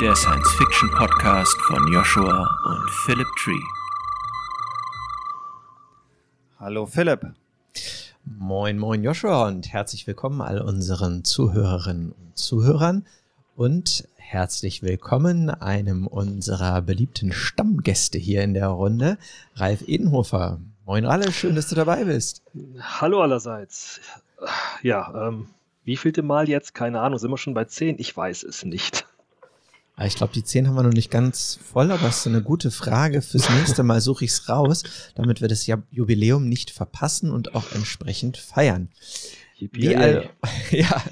der Science-Fiction-Podcast von Joshua und Philip Tree. Hallo Philipp. Moin, moin Joshua und herzlich willkommen all unseren Zuhörerinnen und Zuhörern und herzlich willkommen einem unserer beliebten Stammgäste hier in der Runde, Ralf Edenhofer. Moin Ralle, schön, dass du dabei bist. Hallo allerseits. Ja, ähm, wie vielte Mal jetzt? Keine Ahnung, sind wir schon bei 10? Ich weiß es nicht. Ich glaube, die 10 haben wir noch nicht ganz voll, aber es ist eine gute Frage. Fürs nächste Mal suche ich es raus, damit wir das Jubiläum nicht verpassen und auch entsprechend feiern. Wie all, ja,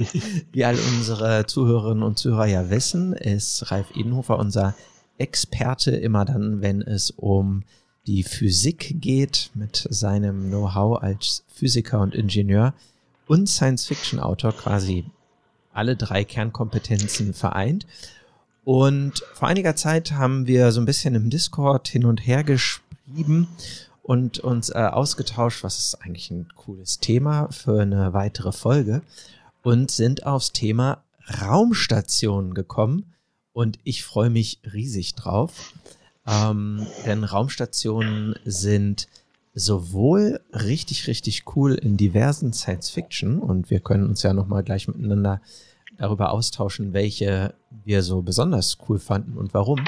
wie all unsere Zuhörerinnen und Zuhörer ja wissen, ist Ralf Edenhofer unser Experte immer dann, wenn es um die Physik geht, mit seinem Know-how als Physiker und Ingenieur und Science-Fiction-Autor quasi alle drei Kernkompetenzen vereint. Und vor einiger Zeit haben wir so ein bisschen im Discord hin und her geschrieben und uns äh, ausgetauscht, was ist eigentlich ein cooles Thema für eine weitere Folge und sind aufs Thema Raumstationen gekommen. Und ich freue mich riesig drauf, ähm, denn Raumstationen sind sowohl richtig, richtig cool in diversen Science Fiction und wir können uns ja nochmal gleich miteinander darüber austauschen, welche wir so besonders cool fanden und warum,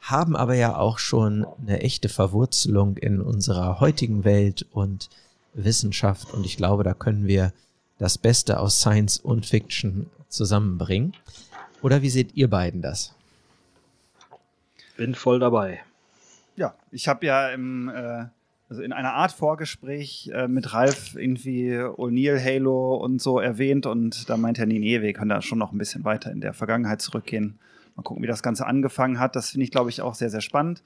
haben aber ja auch schon eine echte Verwurzelung in unserer heutigen Welt und Wissenschaft und ich glaube, da können wir das Beste aus Science und Fiction zusammenbringen. Oder wie seht ihr beiden das? Bin voll dabei. Ja, ich habe ja im äh, also in einer Art Vorgespräch äh, mit Ralf irgendwie O'Neill, Halo und so erwähnt und da meinte er, nee, nee, wir können da schon noch ein bisschen weiter in der Vergangenheit zurückgehen. Mal gucken, wie das Ganze angefangen hat. Das finde ich, glaube ich, auch sehr, sehr spannend.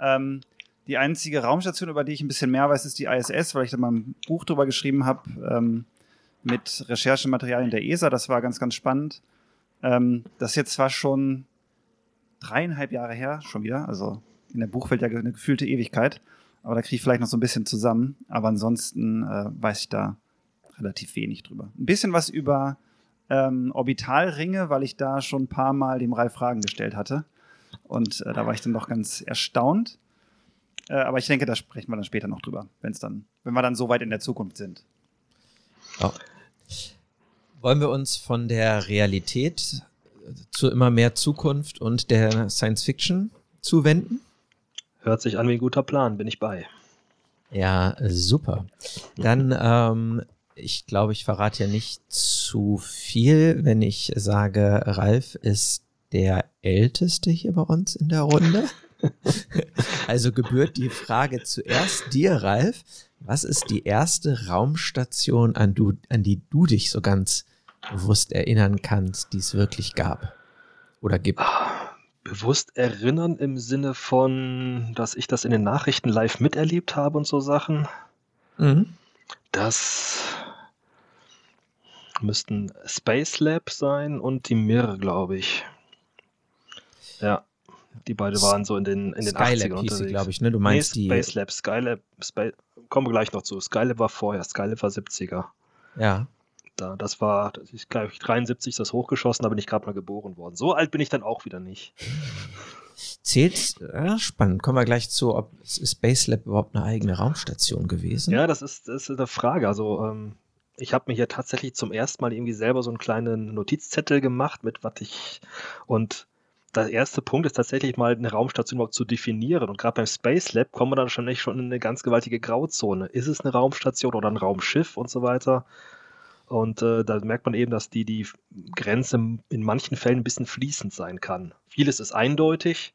Ähm, die einzige Raumstation, über die ich ein bisschen mehr weiß, ist die ISS, weil ich da mal ein Buch drüber geschrieben habe ähm, mit Recherchematerialien der ESA. Das war ganz, ganz spannend. Ähm, das ist jetzt zwar schon dreieinhalb Jahre her, schon wieder, also in der Buchwelt ja eine gefühlte Ewigkeit. Aber da kriege ich vielleicht noch so ein bisschen zusammen. Aber ansonsten äh, weiß ich da relativ wenig drüber. Ein bisschen was über ähm, Orbitalringe, weil ich da schon ein paar Mal dem Ralf Fragen gestellt hatte. Und äh, da war ich dann doch ganz erstaunt. Äh, aber ich denke, da sprechen wir dann später noch drüber, wenn's dann, wenn wir dann so weit in der Zukunft sind. Ja. Wollen wir uns von der Realität zu immer mehr Zukunft und der Science Fiction zuwenden? Hört sich an wie ein guter Plan, bin ich bei. Ja, super. Dann, ähm, ich glaube, ich verrate ja nicht zu viel, wenn ich sage, Ralf ist der Älteste hier bei uns in der Runde. also gebührt die Frage zuerst dir, Ralf. Was ist die erste Raumstation, an, du, an die du dich so ganz bewusst erinnern kannst, die es wirklich gab oder gibt? Ah, bewusst erinnern im Sinne von, dass ich das in den Nachrichten live miterlebt habe und so Sachen. Mhm. Das müssten Space Lab sein und die Mir, glaube ich. Ja, die beiden waren so in den, in den Skylab 80ern unterwegs. glaube ich, ne? Du meinst nee, Space die... Lab, Skylab, Space, kommen wir gleich noch zu. Skylab war vorher, Skylab war 70er. Ja da. Das war, das ist, glaube ich, 73 ist das hochgeschossen, da bin ich gerade mal geboren worden. So alt bin ich dann auch wieder nicht. Zählt, ja, spannend, kommen wir gleich zu, ob Space Lab überhaupt eine eigene Raumstation gewesen? Ja, das ist, das ist eine Frage. Also, ähm, ich habe mir hier tatsächlich zum ersten Mal irgendwie selber so einen kleinen Notizzettel gemacht, mit was ich und der erste Punkt ist tatsächlich mal eine Raumstation überhaupt zu definieren. Und gerade beim Space Lab kommen wir dann schon echt schon in eine ganz gewaltige Grauzone. Ist es eine Raumstation oder ein Raumschiff und so weiter? Und äh, da merkt man eben, dass die, die Grenze in manchen Fällen ein bisschen fließend sein kann. Vieles ist eindeutig,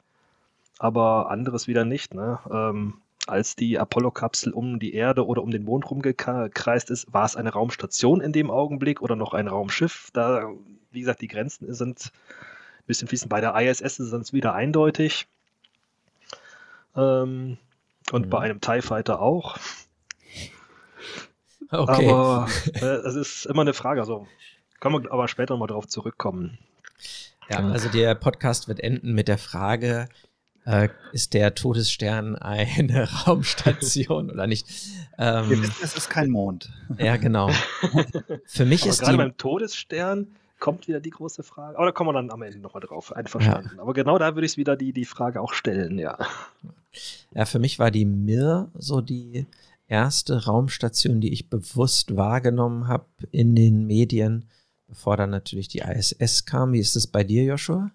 aber anderes wieder nicht. Ne? Ähm, als die Apollo-Kapsel um die Erde oder um den Mond rumgekreist ist, war es eine Raumstation in dem Augenblick oder noch ein Raumschiff. Da, wie gesagt, die Grenzen sind ein bisschen fließend. Bei der ISS ist es wieder eindeutig. Ähm, und mhm. bei einem TIE Fighter auch. Okay. Aber äh, es ist immer eine Frage. Also können wir aber später mal drauf zurückkommen. Ja, also der Podcast wird enden mit der Frage, äh, ist der Todesstern eine Raumstation oder nicht? Ähm, es ist kein Mond. Ja, genau. Für mich aber ist gerade beim Todesstern kommt wieder die große Frage. Aber da kommen wir dann am Ende nochmal drauf. Einverstanden. Ja. Aber genau da würde ich wieder die, die Frage auch stellen, ja. Ja, für mich war die Mir so die erste Raumstation, die ich bewusst wahrgenommen habe in den Medien, bevor dann natürlich die ISS kam. Wie ist es bei dir, Joshua?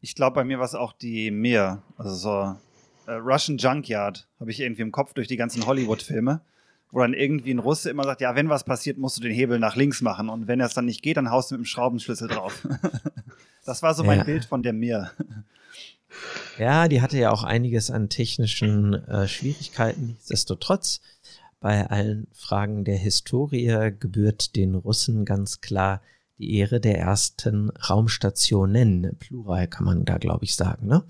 Ich glaube, bei mir war es auch die Mir. Also so äh, Russian Junkyard habe ich irgendwie im Kopf durch die ganzen Hollywood-Filme wo dann irgendwie ein Russe immer sagt, ja, wenn was passiert, musst du den Hebel nach links machen und wenn es dann nicht geht, dann haust du mit dem Schraubenschlüssel drauf. das war so mein ja. Bild von der Mir. Ja, die hatte ja auch einiges an technischen äh, Schwierigkeiten. Nichtsdestotrotz, bei allen Fragen der Historie gebührt den Russen ganz klar die Ehre der ersten Raumstationen. Plural kann man da, glaube ich, sagen. Ne?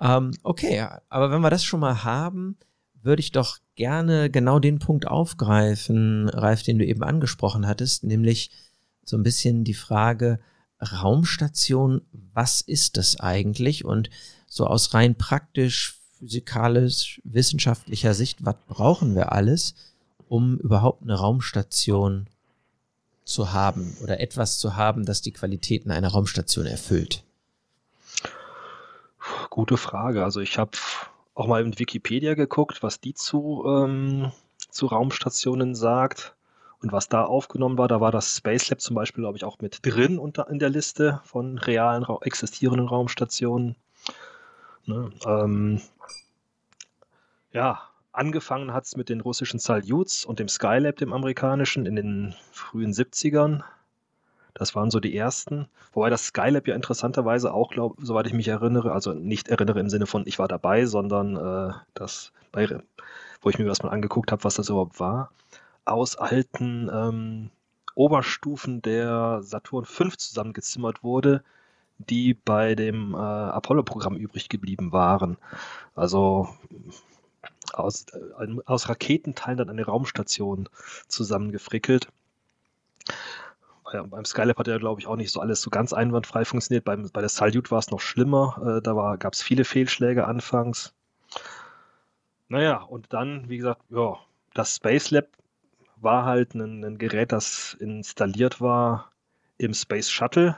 Ähm, okay, aber wenn wir das schon mal haben, würde ich doch gerne genau den Punkt aufgreifen, Ralf, den du eben angesprochen hattest, nämlich so ein bisschen die Frage Raumstation, was ist das eigentlich? Und so aus rein praktisch, physikalisch, wissenschaftlicher Sicht, was brauchen wir alles, um überhaupt eine Raumstation zu haben oder etwas zu haben, das die Qualitäten einer Raumstation erfüllt? Gute Frage. Also ich habe auch mal in Wikipedia geguckt, was die zu, ähm, zu Raumstationen sagt und was da aufgenommen war. Da war das Space Lab zum Beispiel, glaube ich, auch mit drin unter, in der Liste von realen, existierenden Raumstationen. Ne? Ähm, ja, angefangen hat es mit den russischen Salyuts und dem Skylab, dem amerikanischen, in den frühen 70ern. Das waren so die ersten. Wobei das Skylab ja interessanterweise auch, glaub, soweit ich mich erinnere, also nicht erinnere im Sinne von ich war dabei, sondern äh, das bei, wo ich mir das mal angeguckt habe, was das überhaupt war, aus alten ähm, Oberstufen der Saturn V zusammengezimmert wurde, die bei dem äh, Apollo-Programm übrig geblieben waren. Also aus, äh, aus Raketenteilen dann eine Raumstation zusammengefrickelt ja, beim Skylab hat ja, glaube ich, auch nicht so alles so ganz einwandfrei funktioniert. Beim, bei der Salyut war es noch schlimmer. Äh, da gab es viele Fehlschläge anfangs. Naja, und dann, wie gesagt, ja, das Space Lab war halt ein, ein Gerät, das installiert war im Space Shuttle,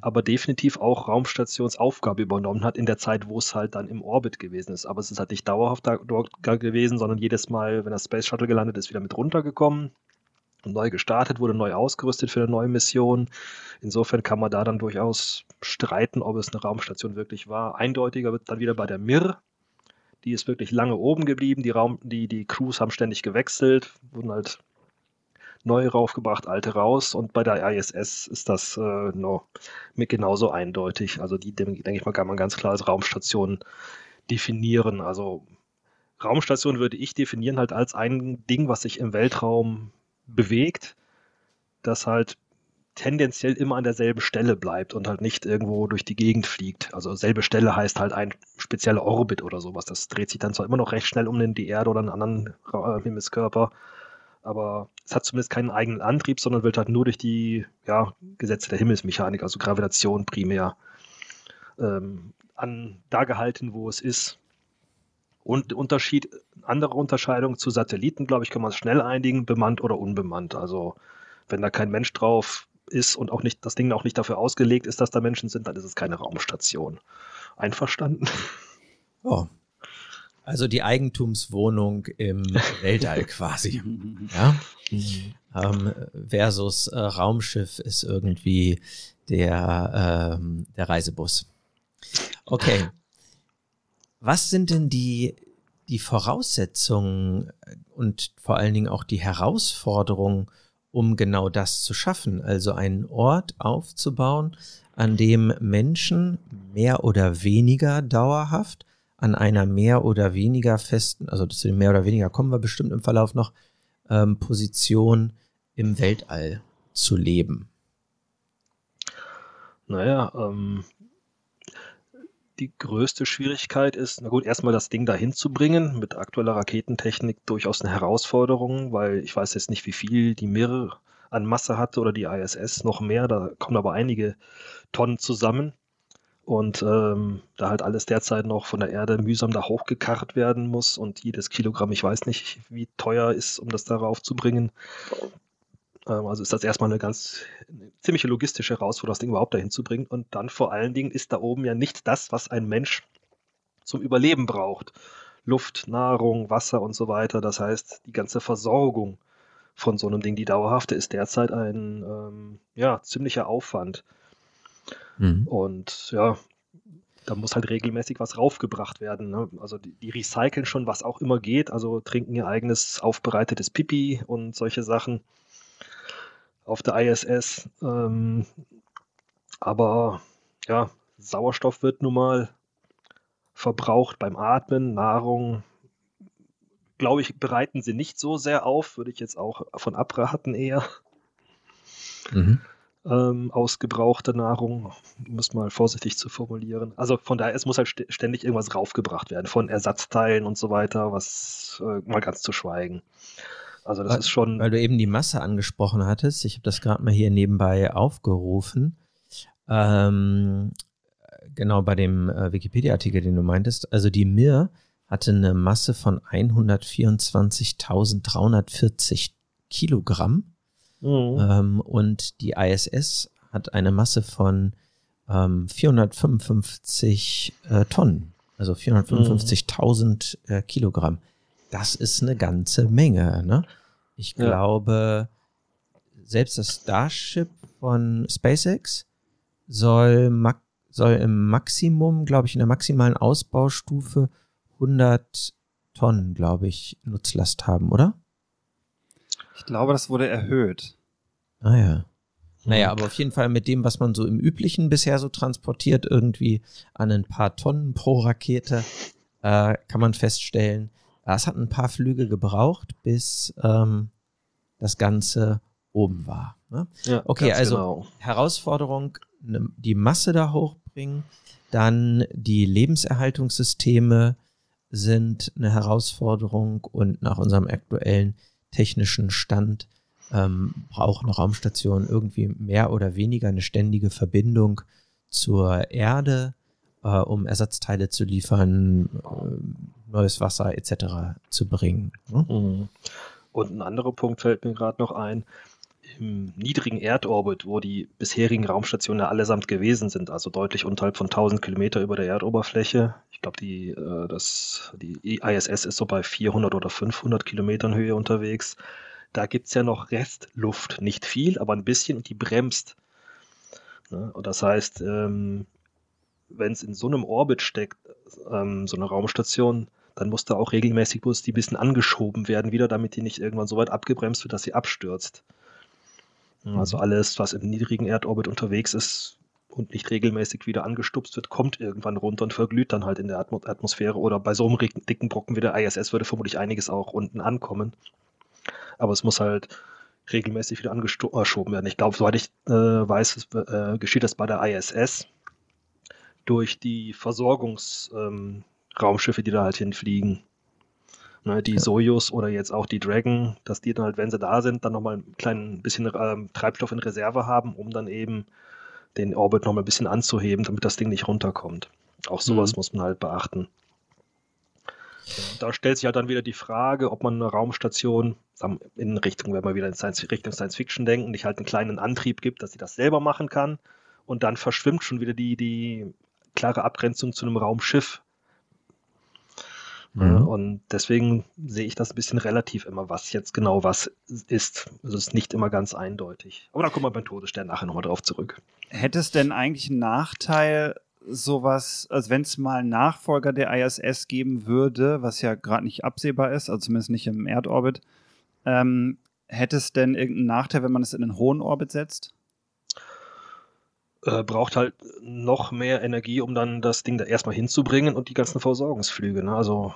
aber definitiv auch Raumstationsaufgabe übernommen hat in der Zeit, wo es halt dann im Orbit gewesen ist. Aber es ist halt nicht dauerhaft da, dort gewesen, sondern jedes Mal, wenn das Space Shuttle gelandet ist, wieder mit runtergekommen neu gestartet, wurde neu ausgerüstet für eine neue Mission. Insofern kann man da dann durchaus streiten, ob es eine Raumstation wirklich war. Eindeutiger wird dann wieder bei der Mir. Die ist wirklich lange oben geblieben. Die, Raum, die, die Crews haben ständig gewechselt, wurden halt neue raufgebracht, alte raus. Und bei der ISS ist das äh, no, mit genauso eindeutig. Also die, denke ich mal, kann man ganz klar als Raumstation definieren. Also Raumstation würde ich definieren halt als ein Ding, was sich im Weltraum bewegt, das halt tendenziell immer an derselben Stelle bleibt und halt nicht irgendwo durch die Gegend fliegt. Also selbe Stelle heißt halt ein spezieller Orbit oder sowas. Das dreht sich dann zwar immer noch recht schnell um die Erde oder einen anderen äh, Himmelskörper, aber es hat zumindest keinen eigenen Antrieb, sondern wird halt nur durch die ja, Gesetze der Himmelsmechanik, also Gravitation primär, ähm, an da gehalten, wo es ist. Und Unterschied, andere Unterscheidung zu Satelliten, glaube ich, kann man es schnell einigen, bemannt oder unbemannt. Also wenn da kein Mensch drauf ist und auch nicht, das Ding auch nicht dafür ausgelegt ist, dass da Menschen sind, dann ist es keine Raumstation. Einverstanden? Oh. Also die Eigentumswohnung im Weltall quasi. Ja? Ähm, versus äh, Raumschiff ist irgendwie der, ähm, der Reisebus. Okay. Was sind denn die, die Voraussetzungen und vor allen Dingen auch die Herausforderungen, um genau das zu schaffen? Also einen Ort aufzubauen, an dem Menschen mehr oder weniger dauerhaft an einer mehr oder weniger festen, also zu dem mehr oder weniger kommen wir bestimmt im Verlauf noch, ähm, Position im Weltall zu leben. Naja, ähm, die größte Schwierigkeit ist, na gut, erstmal das Ding dahin zu bringen, mit aktueller Raketentechnik durchaus eine Herausforderung, weil ich weiß jetzt nicht, wie viel die Mir an Masse hatte oder die ISS noch mehr, da kommen aber einige Tonnen zusammen. Und ähm, da halt alles derzeit noch von der Erde mühsam da hochgekarrt werden muss und jedes Kilogramm, ich weiß nicht, wie teuer ist, um das darauf zu bringen. Ähm, also ist das erstmal eine ganz eine ziemliche logistische Herausforderung, das Ding überhaupt dahin zu bringen. Und dann vor allen Dingen ist da oben ja nicht das, was ein Mensch zum Überleben braucht. Luft, Nahrung, Wasser und so weiter. Das heißt, die ganze Versorgung von so einem Ding, die dauerhafte, ist derzeit ein ähm, ja, ziemlicher Aufwand. Mhm. Und ja, da muss halt regelmäßig was raufgebracht werden. Ne? Also die, die, recyceln schon, was auch immer geht, also trinken ihr eigenes aufbereitetes Pipi und solche Sachen auf der ISS. Ähm, aber ja, Sauerstoff wird nun mal verbraucht beim Atmen, Nahrung. Glaube ich, bereiten sie nicht so sehr auf, würde ich jetzt auch von abraten eher. Mhm ähm, ausgebrauchte Nahrung, um es mal vorsichtig zu formulieren. Also von daher, es muss halt ständig irgendwas raufgebracht werden, von Ersatzteilen und so weiter, was äh, mal ganz zu schweigen. Also das weil, ist schon. Weil du eben die Masse angesprochen hattest, ich habe das gerade mal hier nebenbei aufgerufen. Ähm, genau bei dem äh, Wikipedia-Artikel, den du meintest. Also die Mir hatte eine Masse von 124.340 Kilogramm Mhm. Ähm, und die ISS hat eine Masse von ähm, 455 äh, Tonnen, also 455.000 mhm. äh, Kilogramm. Das ist eine ganze Menge. Ne? Ich ja. glaube, selbst das Starship von SpaceX soll, soll im Maximum, glaube ich, in der maximalen Ausbaustufe 100 Tonnen, glaube ich, Nutzlast haben, oder? Ich glaube, das wurde erhöht. Ah ja. Naja, aber auf jeden Fall mit dem, was man so im Üblichen bisher so transportiert, irgendwie an ein paar Tonnen pro Rakete, äh, kann man feststellen, es hat ein paar Flüge gebraucht, bis ähm, das Ganze oben war. Ne? Ja, okay, also genau. Herausforderung, ne, die Masse da hochbringen, dann die Lebenserhaltungssysteme sind eine Herausforderung und nach unserem aktuellen technischen Stand ähm, braucht eine Raumstation irgendwie mehr oder weniger eine ständige Verbindung zur Erde, äh, um Ersatzteile zu liefern, äh, neues Wasser etc. zu bringen. Ne? Mhm. Und ein anderer Punkt fällt mir gerade noch ein. Im niedrigen Erdorbit, wo die bisherigen Raumstationen ja allesamt gewesen sind, also deutlich unterhalb von 1000 Kilometer über der Erdoberfläche. Ich glaube, die, äh, die ISS ist so bei 400 oder 500 Kilometern Höhe unterwegs da gibt es ja noch Restluft. Nicht viel, aber ein bisschen und die bremst. Ne? Und das heißt, ähm, wenn es in so einem Orbit steckt, ähm, so eine Raumstation, dann muss da auch regelmäßig muss die ein bisschen angeschoben werden wieder, damit die nicht irgendwann so weit abgebremst wird, dass sie abstürzt. Also mhm. alles, was im niedrigen Erdorbit unterwegs ist und nicht regelmäßig wieder angestupst wird, kommt irgendwann runter und verglüht dann halt in der Atmosphäre oder bei so einem dicken Brocken wie der ISS würde vermutlich einiges auch unten ankommen aber es muss halt regelmäßig wieder angeschoben werden. Ich glaube, soweit ich äh, weiß, es, äh, geschieht das bei der ISS durch die Versorgungsraumschiffe, ähm, die da halt hinfliegen. Ne, die ja. Sojus oder jetzt auch die Dragon, dass die dann halt, wenn sie da sind, dann nochmal ein klein bisschen ähm, Treibstoff in Reserve haben, um dann eben den Orbit nochmal ein bisschen anzuheben, damit das Ding nicht runterkommt. Auch sowas mhm. muss man halt beachten. Da stellt sich halt dann wieder die Frage, ob man eine Raumstation in Richtung, wenn wir wieder in Science, Richtung Science Fiction denken, nicht halt einen kleinen Antrieb gibt, dass sie das selber machen kann. Und dann verschwimmt schon wieder die, die klare Abgrenzung zu einem Raumschiff. Mhm. Und deswegen sehe ich das ein bisschen relativ immer, was jetzt genau was ist. Also es ist nicht immer ganz eindeutig. Aber da kommen wir beim Todesstern nachher nochmal drauf zurück. Hätte es denn eigentlich einen Nachteil, sowas, also wenn es mal einen Nachfolger der ISS geben würde, was ja gerade nicht absehbar ist, also zumindest nicht im Erdorbit, ähm, hätte es denn irgendeinen Nachteil, wenn man es in einen hohen Orbit setzt? Äh, braucht halt noch mehr Energie, um dann das Ding da erstmal hinzubringen und die ganzen Versorgungsflüge. Ne? Also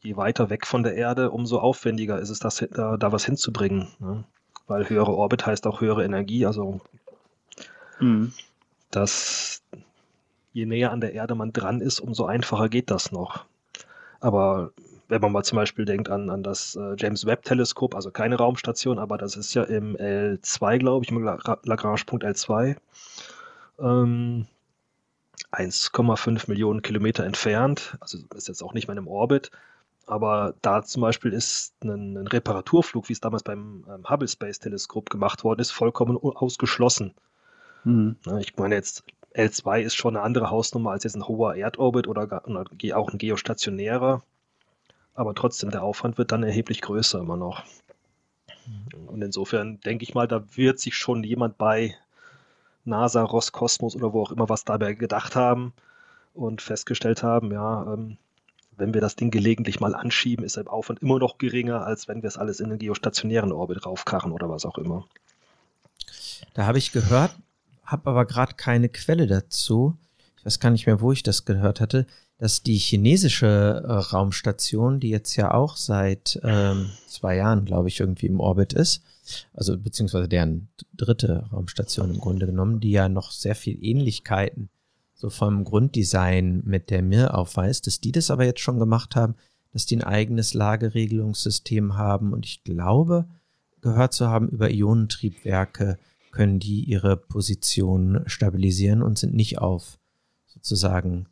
je weiter weg von der Erde, umso aufwendiger ist es, das, da, da was hinzubringen. Ne? Weil höhere Orbit heißt auch höhere Energie. Also mhm. das, je näher an der Erde man dran ist, umso einfacher geht das noch. Aber wenn man mal zum Beispiel denkt an, an das äh, James Webb Teleskop, also keine Raumstation, aber das ist ja im L2, glaube ich, im Lagrange-Punkt L2, ähm, 1,5 Millionen Kilometer entfernt, also ist jetzt auch nicht mehr im Orbit, Aber da zum Beispiel ist ein, ein Reparaturflug, wie es damals beim ähm, Hubble Space Teleskop gemacht worden ist, vollkommen ausgeschlossen. Mhm. Ich meine jetzt, L2 ist schon eine andere Hausnummer als jetzt ein hoher Erdorbit oder auch ein geostationärer. Aber trotzdem, der Aufwand wird dann erheblich größer immer noch. Mhm. Und insofern denke ich mal, da wird sich schon jemand bei NASA, Roskosmos oder wo auch immer was dabei gedacht haben und festgestellt haben, ja, ähm, wenn wir das Ding gelegentlich mal anschieben, ist der Aufwand immer noch geringer, als wenn wir es alles in den geostationären Orbit raufkarren oder was auch immer. Da habe ich gehört, habe aber gerade keine Quelle dazu. Ich weiß gar nicht mehr, wo ich das gehört hatte, dass die chinesische äh, Raumstation, die jetzt ja auch seit ähm, zwei Jahren, glaube ich, irgendwie im Orbit ist, also beziehungsweise deren dritte Raumstation im Grunde genommen, die ja noch sehr viel Ähnlichkeiten so vom Grunddesign mit der Mir aufweist, dass die das aber jetzt schon gemacht haben, dass die ein eigenes Lageregelungssystem haben. Und ich glaube, gehört zu haben, über Ionentriebwerke können die ihre Position stabilisieren und sind nicht auf sozusagen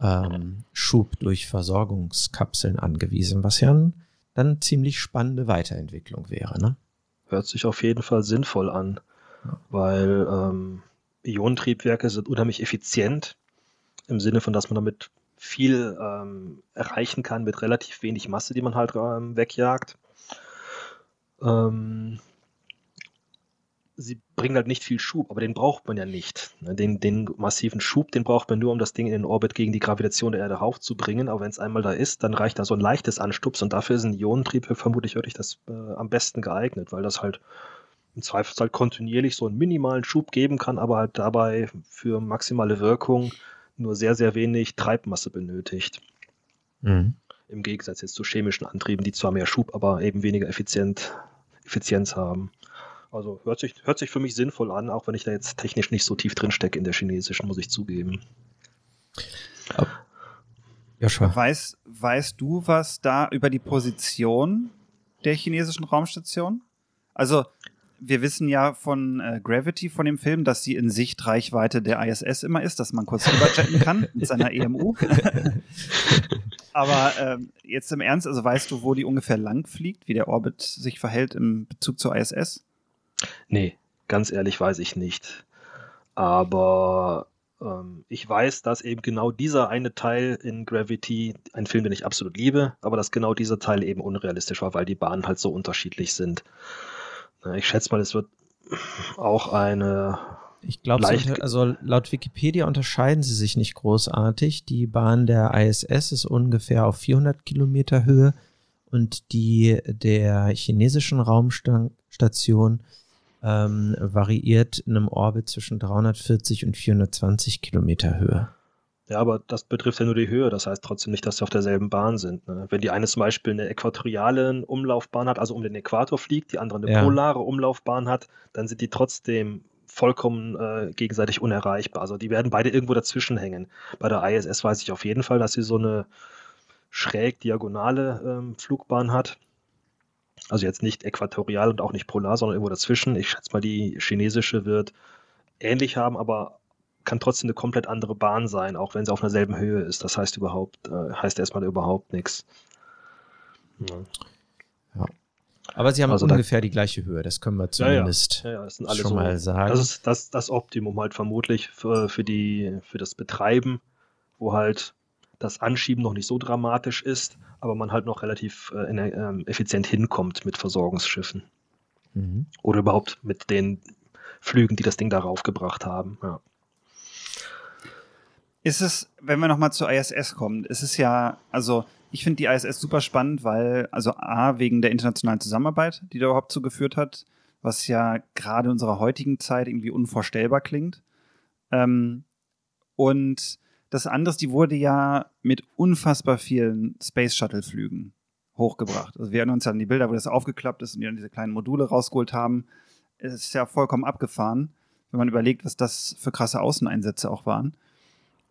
ähm, Schub durch Versorgungskapseln angewiesen, was ja ein, dann ziemlich spannende Weiterentwicklung wäre. Ne? Hört sich auf jeden Fall sinnvoll an, weil ähm, Ionentriebwerke sind unheimlich effizient im Sinne von, dass man damit viel ähm, erreichen kann mit relativ wenig Masse, die man halt ähm, wegjagt. Ähm, sie bringen halt nicht viel Schub, aber den braucht man ja nicht. Ne, den, den massiven Schub, den braucht man nur, um das Ding in den Orbit gegen die Gravitation der Erde raufzubringen. Aber wenn es einmal da ist, dann reicht da so ein leichtes Anstups und dafür ist ein Ionentriebwerk vermutlich wirklich das äh, am besten geeignet, weil das halt im Zweifelsfall kontinuierlich so einen minimalen Schub geben kann, aber halt dabei für maximale Wirkung nur sehr, sehr wenig Treibmasse benötigt. Mhm. Im Gegensatz jetzt zu chemischen Antrieben, die zwar mehr Schub, aber eben weniger effizient, Effizienz haben. Also hört sich, hört sich für mich sinnvoll an, auch wenn ich da jetzt technisch nicht so tief drin stecke in der chinesischen, muss ich zugeben. Joshua. Weiß, weißt du was da über die Position der chinesischen Raumstation? Also wir wissen ja von äh, Gravity, von dem Film, dass sie in Sichtreichweite der ISS immer ist, dass man kurz rüberjetten kann mit seiner EMU. Aber ähm, jetzt im Ernst, also weißt du, wo die ungefähr lang fliegt, wie der Orbit sich verhält im Bezug zur ISS? Nee, ganz ehrlich weiß ich nicht. Aber ähm, ich weiß, dass eben genau dieser eine Teil in Gravity, ein Film, den ich absolut liebe, aber dass genau dieser Teil eben unrealistisch war, weil die Bahnen halt so unterschiedlich sind. Ich schätze mal, es wird auch eine. Ich glaube, also laut Wikipedia unterscheiden sie sich nicht großartig. Die Bahn der ISS ist ungefähr auf 400 Höhe und die der chinesischen Raumstation ähm, variiert in einem Orbit zwischen 340 und 420 Kilometer Höhe. Ja, aber das betrifft ja nur die Höhe. Das heißt trotzdem nicht, dass sie auf derselben Bahn sind. Ne? Wenn die eine zum Beispiel eine äquatoriale Umlaufbahn hat, also um den Äquator fliegt, die andere eine ja. polare Umlaufbahn hat, dann sind die trotzdem vollkommen äh, gegenseitig unerreichbar. Also die werden beide irgendwo dazwischen hängen. Bei der ISS weiß ich auf jeden Fall, dass sie so eine schräg diagonale ähm, Flugbahn hat. Also jetzt nicht äquatorial und auch nicht polar, sondern irgendwo dazwischen. Ich schätze mal, die chinesische wird ähnlich haben, aber kann trotzdem eine komplett andere Bahn sein, auch wenn sie auf derselben Höhe ist. Das heißt überhaupt, äh, heißt erstmal überhaupt nichts. Ja. ja. Aber sie haben also ungefähr die gleiche Höhe, das können wir zumindest ja, ja. schon so, mal sagen. Das ist das, das Optimum halt vermutlich für, für, die, für das Betreiben, wo halt das Anschieben noch nicht so dramatisch ist, aber man halt noch relativ äh, äh, effizient hinkommt mit Versorgungsschiffen. Mhm. Oder überhaupt mit den Flügen, die das Ding darauf gebracht haben. Ja. Ist es, wenn wir nochmal zur ISS kommen, ist es ja, also ich finde die ISS super spannend, weil, also A, wegen der internationalen Zusammenarbeit, die da überhaupt zugeführt hat, was ja gerade in unserer heutigen Zeit irgendwie unvorstellbar klingt. Ähm, und das andere, die wurde ja mit unfassbar vielen Space Shuttle-Flügen hochgebracht. Also wir erinnern uns ja an die Bilder, wo das aufgeklappt ist und die dann diese kleinen Module rausgeholt haben. Es ist ja vollkommen abgefahren, wenn man überlegt, was das für krasse Außeneinsätze auch waren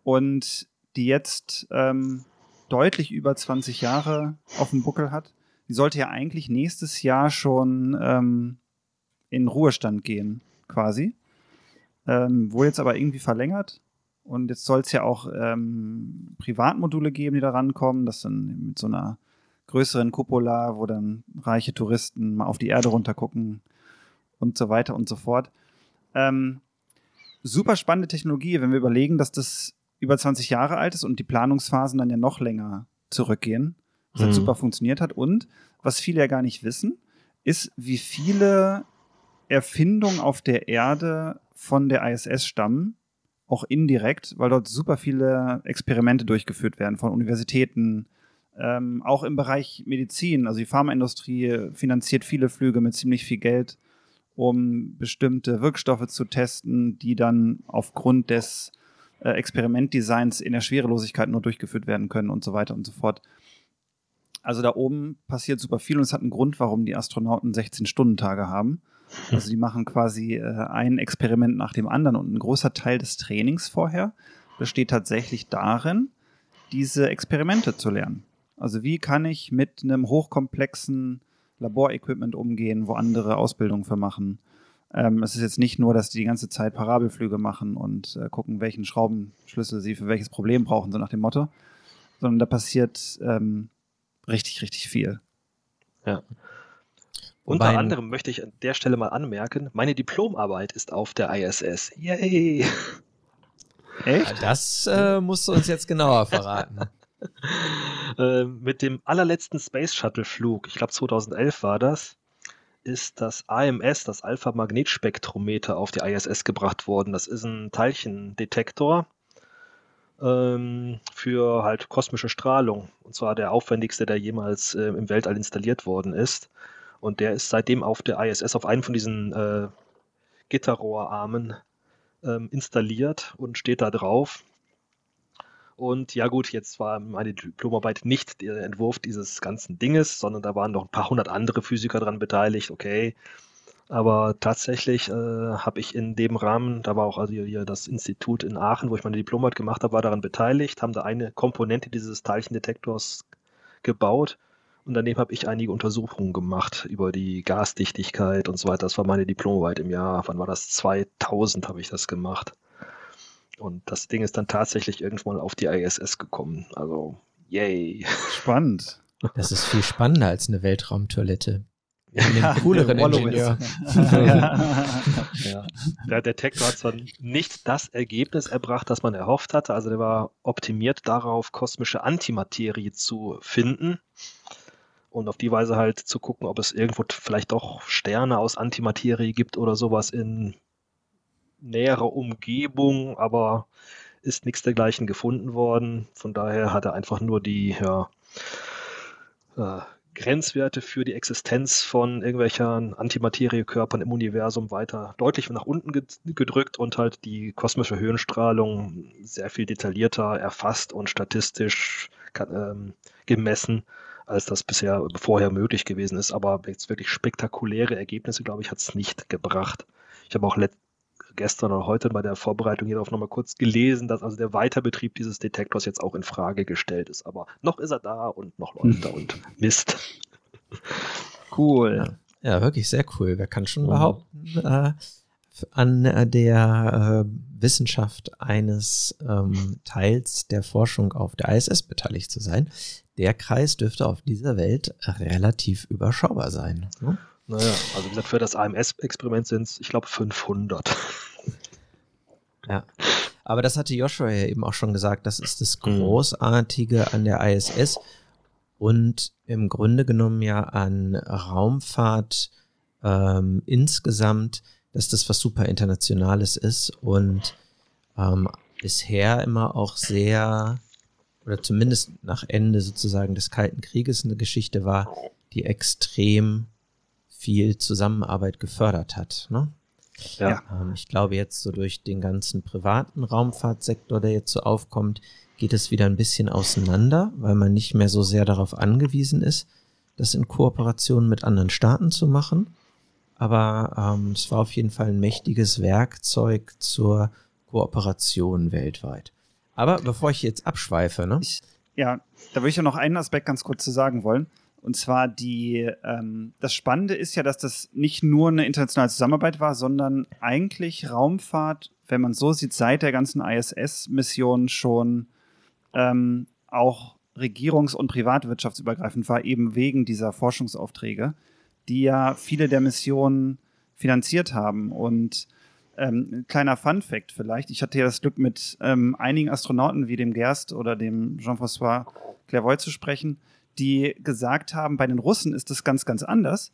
und die jetzt ähm, deutlich über 20 Jahre auf dem Buckel hat. Die sollte ja eigentlich nächstes Jahr schon ähm, in Ruhestand gehen, quasi. Ähm, wurde jetzt aber irgendwie verlängert. Und jetzt soll es ja auch ähm, Privatmodule geben, die da rankommen. Das dann mit so einer größeren Cupola, wo dann reiche Touristen mal auf die Erde runtergucken und so weiter und so fort. Ähm, super spannende Technologie, wenn wir überlegen, dass das über 20 Jahre alt ist und die Planungsphasen dann ja noch länger zurückgehen. Was halt Mhm. super funktioniert hat. Und was viele ja gar nicht wissen, ist, wie viele Erfindungen auf der Erde von der ISS stammen, auch indirekt, weil dort super viele Experimente durchgeführt werden von Universitäten, ähm, auch im Bereich Medizin. Also die Pharmaindustrie finanziert viele Flüge mit ziemlich viel Geld, um bestimmte Wirkstoffe zu testen, die dann aufgrund des äh, Experimentdesigns in der Schwerelosigkeit nur durchgeführt werden können und so weiter und so fort. Also da oben passiert super viel und es hat einen Grund, warum die Astronauten 16-Stunden-Tage haben. Also die machen quasi äh, ein Experiment nach dem anderen und ein großer Teil des Trainings vorher besteht tatsächlich darin, diese Experimente zu lernen. Also wie kann ich mit einem hochkomplexen Laborequipment umgehen, wo andere Ausbildung für machen. Ähm, es ist jetzt nicht nur, dass die die ganze Zeit Parabelflüge machen und äh, gucken, welchen Schraubenschlüssel sie für welches Problem brauchen, so nach dem Motto, sondern da passiert ähm, richtig, richtig viel. Unter Wobei- anderem möchte ich an der Stelle mal anmerken, meine Diplomarbeit ist auf der ISS. Yay! Echt? Das äh, musst du uns jetzt genauer verraten. Äh, mit dem allerletzten Space Shuttle Flug, ich glaube 2011 war das, ist das AMS, das Alpha Magnetspektrometer, auf die ISS gebracht worden. Das ist ein Teilchendetektor ähm, für halt kosmische Strahlung. Und zwar der aufwendigste, der jemals äh, im Weltall installiert worden ist. Und der ist seitdem auf der ISS auf einem von diesen äh, Gitterrohrarmen ähm, installiert und steht da drauf. Und ja gut, jetzt war meine Diplomarbeit nicht der Entwurf dieses ganzen Dinges, sondern da waren noch ein paar hundert andere Physiker dran beteiligt, okay. Aber tatsächlich äh, habe ich in dem Rahmen, da war auch also hier das Institut in Aachen, wo ich meine Diplomarbeit gemacht habe, war daran beteiligt, haben da eine Komponente dieses Teilchendetektors gebaut und daneben habe ich einige Untersuchungen gemacht über die Gasdichtigkeit und so weiter. Das war meine Diplomarbeit im Jahr, wann war das? 2000 habe ich das gemacht. Und das Ding ist dann tatsächlich irgendwann auf die ISS gekommen. Also, yay. Spannend. Das ist viel spannender als eine Weltraumtoilette. einen cooleren. Ingenieur. Ja. Der Detektor hat zwar nicht das Ergebnis erbracht, das man erhofft hatte. Also der war optimiert darauf, kosmische Antimaterie zu finden und auf die Weise halt zu gucken, ob es irgendwo vielleicht doch Sterne aus Antimaterie gibt oder sowas in näherer Umgebung, aber ist nichts dergleichen gefunden worden. Von daher hat er einfach nur die ja, äh, Grenzwerte für die Existenz von irgendwelchen Antimateriekörpern im Universum weiter deutlich nach unten ge- gedrückt und halt die kosmische Höhenstrahlung sehr viel detaillierter erfasst und statistisch ähm, gemessen, als das bisher vorher möglich gewesen ist. Aber jetzt wirklich spektakuläre Ergebnisse, glaube ich, hat es nicht gebracht. Ich habe auch gestern oder heute bei der Vorbereitung hierauf nochmal kurz gelesen, dass also der Weiterbetrieb dieses Detektors jetzt auch in Frage gestellt ist. Aber noch ist er da und noch läuft er und Mist. Cool. Ja, wirklich sehr cool. Wer kann schon Mhm. behaupten, äh, an äh, der äh, Wissenschaft eines ähm, Teils der Forschung auf der ISS beteiligt zu sein? Der Kreis dürfte auf dieser Welt relativ überschaubar sein. Ne? Naja, also wie gesagt, für das AMS-Experiment sind es, ich glaube, 500. Ja. Aber das hatte Joshua ja eben auch schon gesagt, das ist das Mhm. Großartige an der ISS und im Grunde genommen ja an Raumfahrt ähm, insgesamt, dass das was super Internationales ist und ähm, bisher immer auch sehr, oder zumindest nach Ende sozusagen des Kalten Krieges eine Geschichte war, die extrem viel Zusammenarbeit gefördert hat. Ne? Ja. Ähm, ich glaube, jetzt so durch den ganzen privaten Raumfahrtsektor, der jetzt so aufkommt, geht es wieder ein bisschen auseinander, weil man nicht mehr so sehr darauf angewiesen ist, das in Kooperation mit anderen Staaten zu machen. Aber ähm, es war auf jeden Fall ein mächtiges Werkzeug zur Kooperation weltweit. Aber bevor ich jetzt abschweife, ne? Ich, ja, da würde ich ja noch einen Aspekt ganz kurz zu sagen wollen. Und zwar die, ähm, das Spannende ist ja, dass das nicht nur eine internationale Zusammenarbeit war, sondern eigentlich Raumfahrt, wenn man so sieht, seit der ganzen ISS-Mission schon ähm, auch regierungs- und privatwirtschaftsübergreifend war, eben wegen dieser Forschungsaufträge, die ja viele der Missionen finanziert haben. Und ähm, kleiner Fun-Fact vielleicht: Ich hatte ja das Glück, mit ähm, einigen Astronauten wie dem Gerst oder dem Jean-François Clairvoy zu sprechen, die gesagt haben, bei den Russen ist das ganz, ganz anders.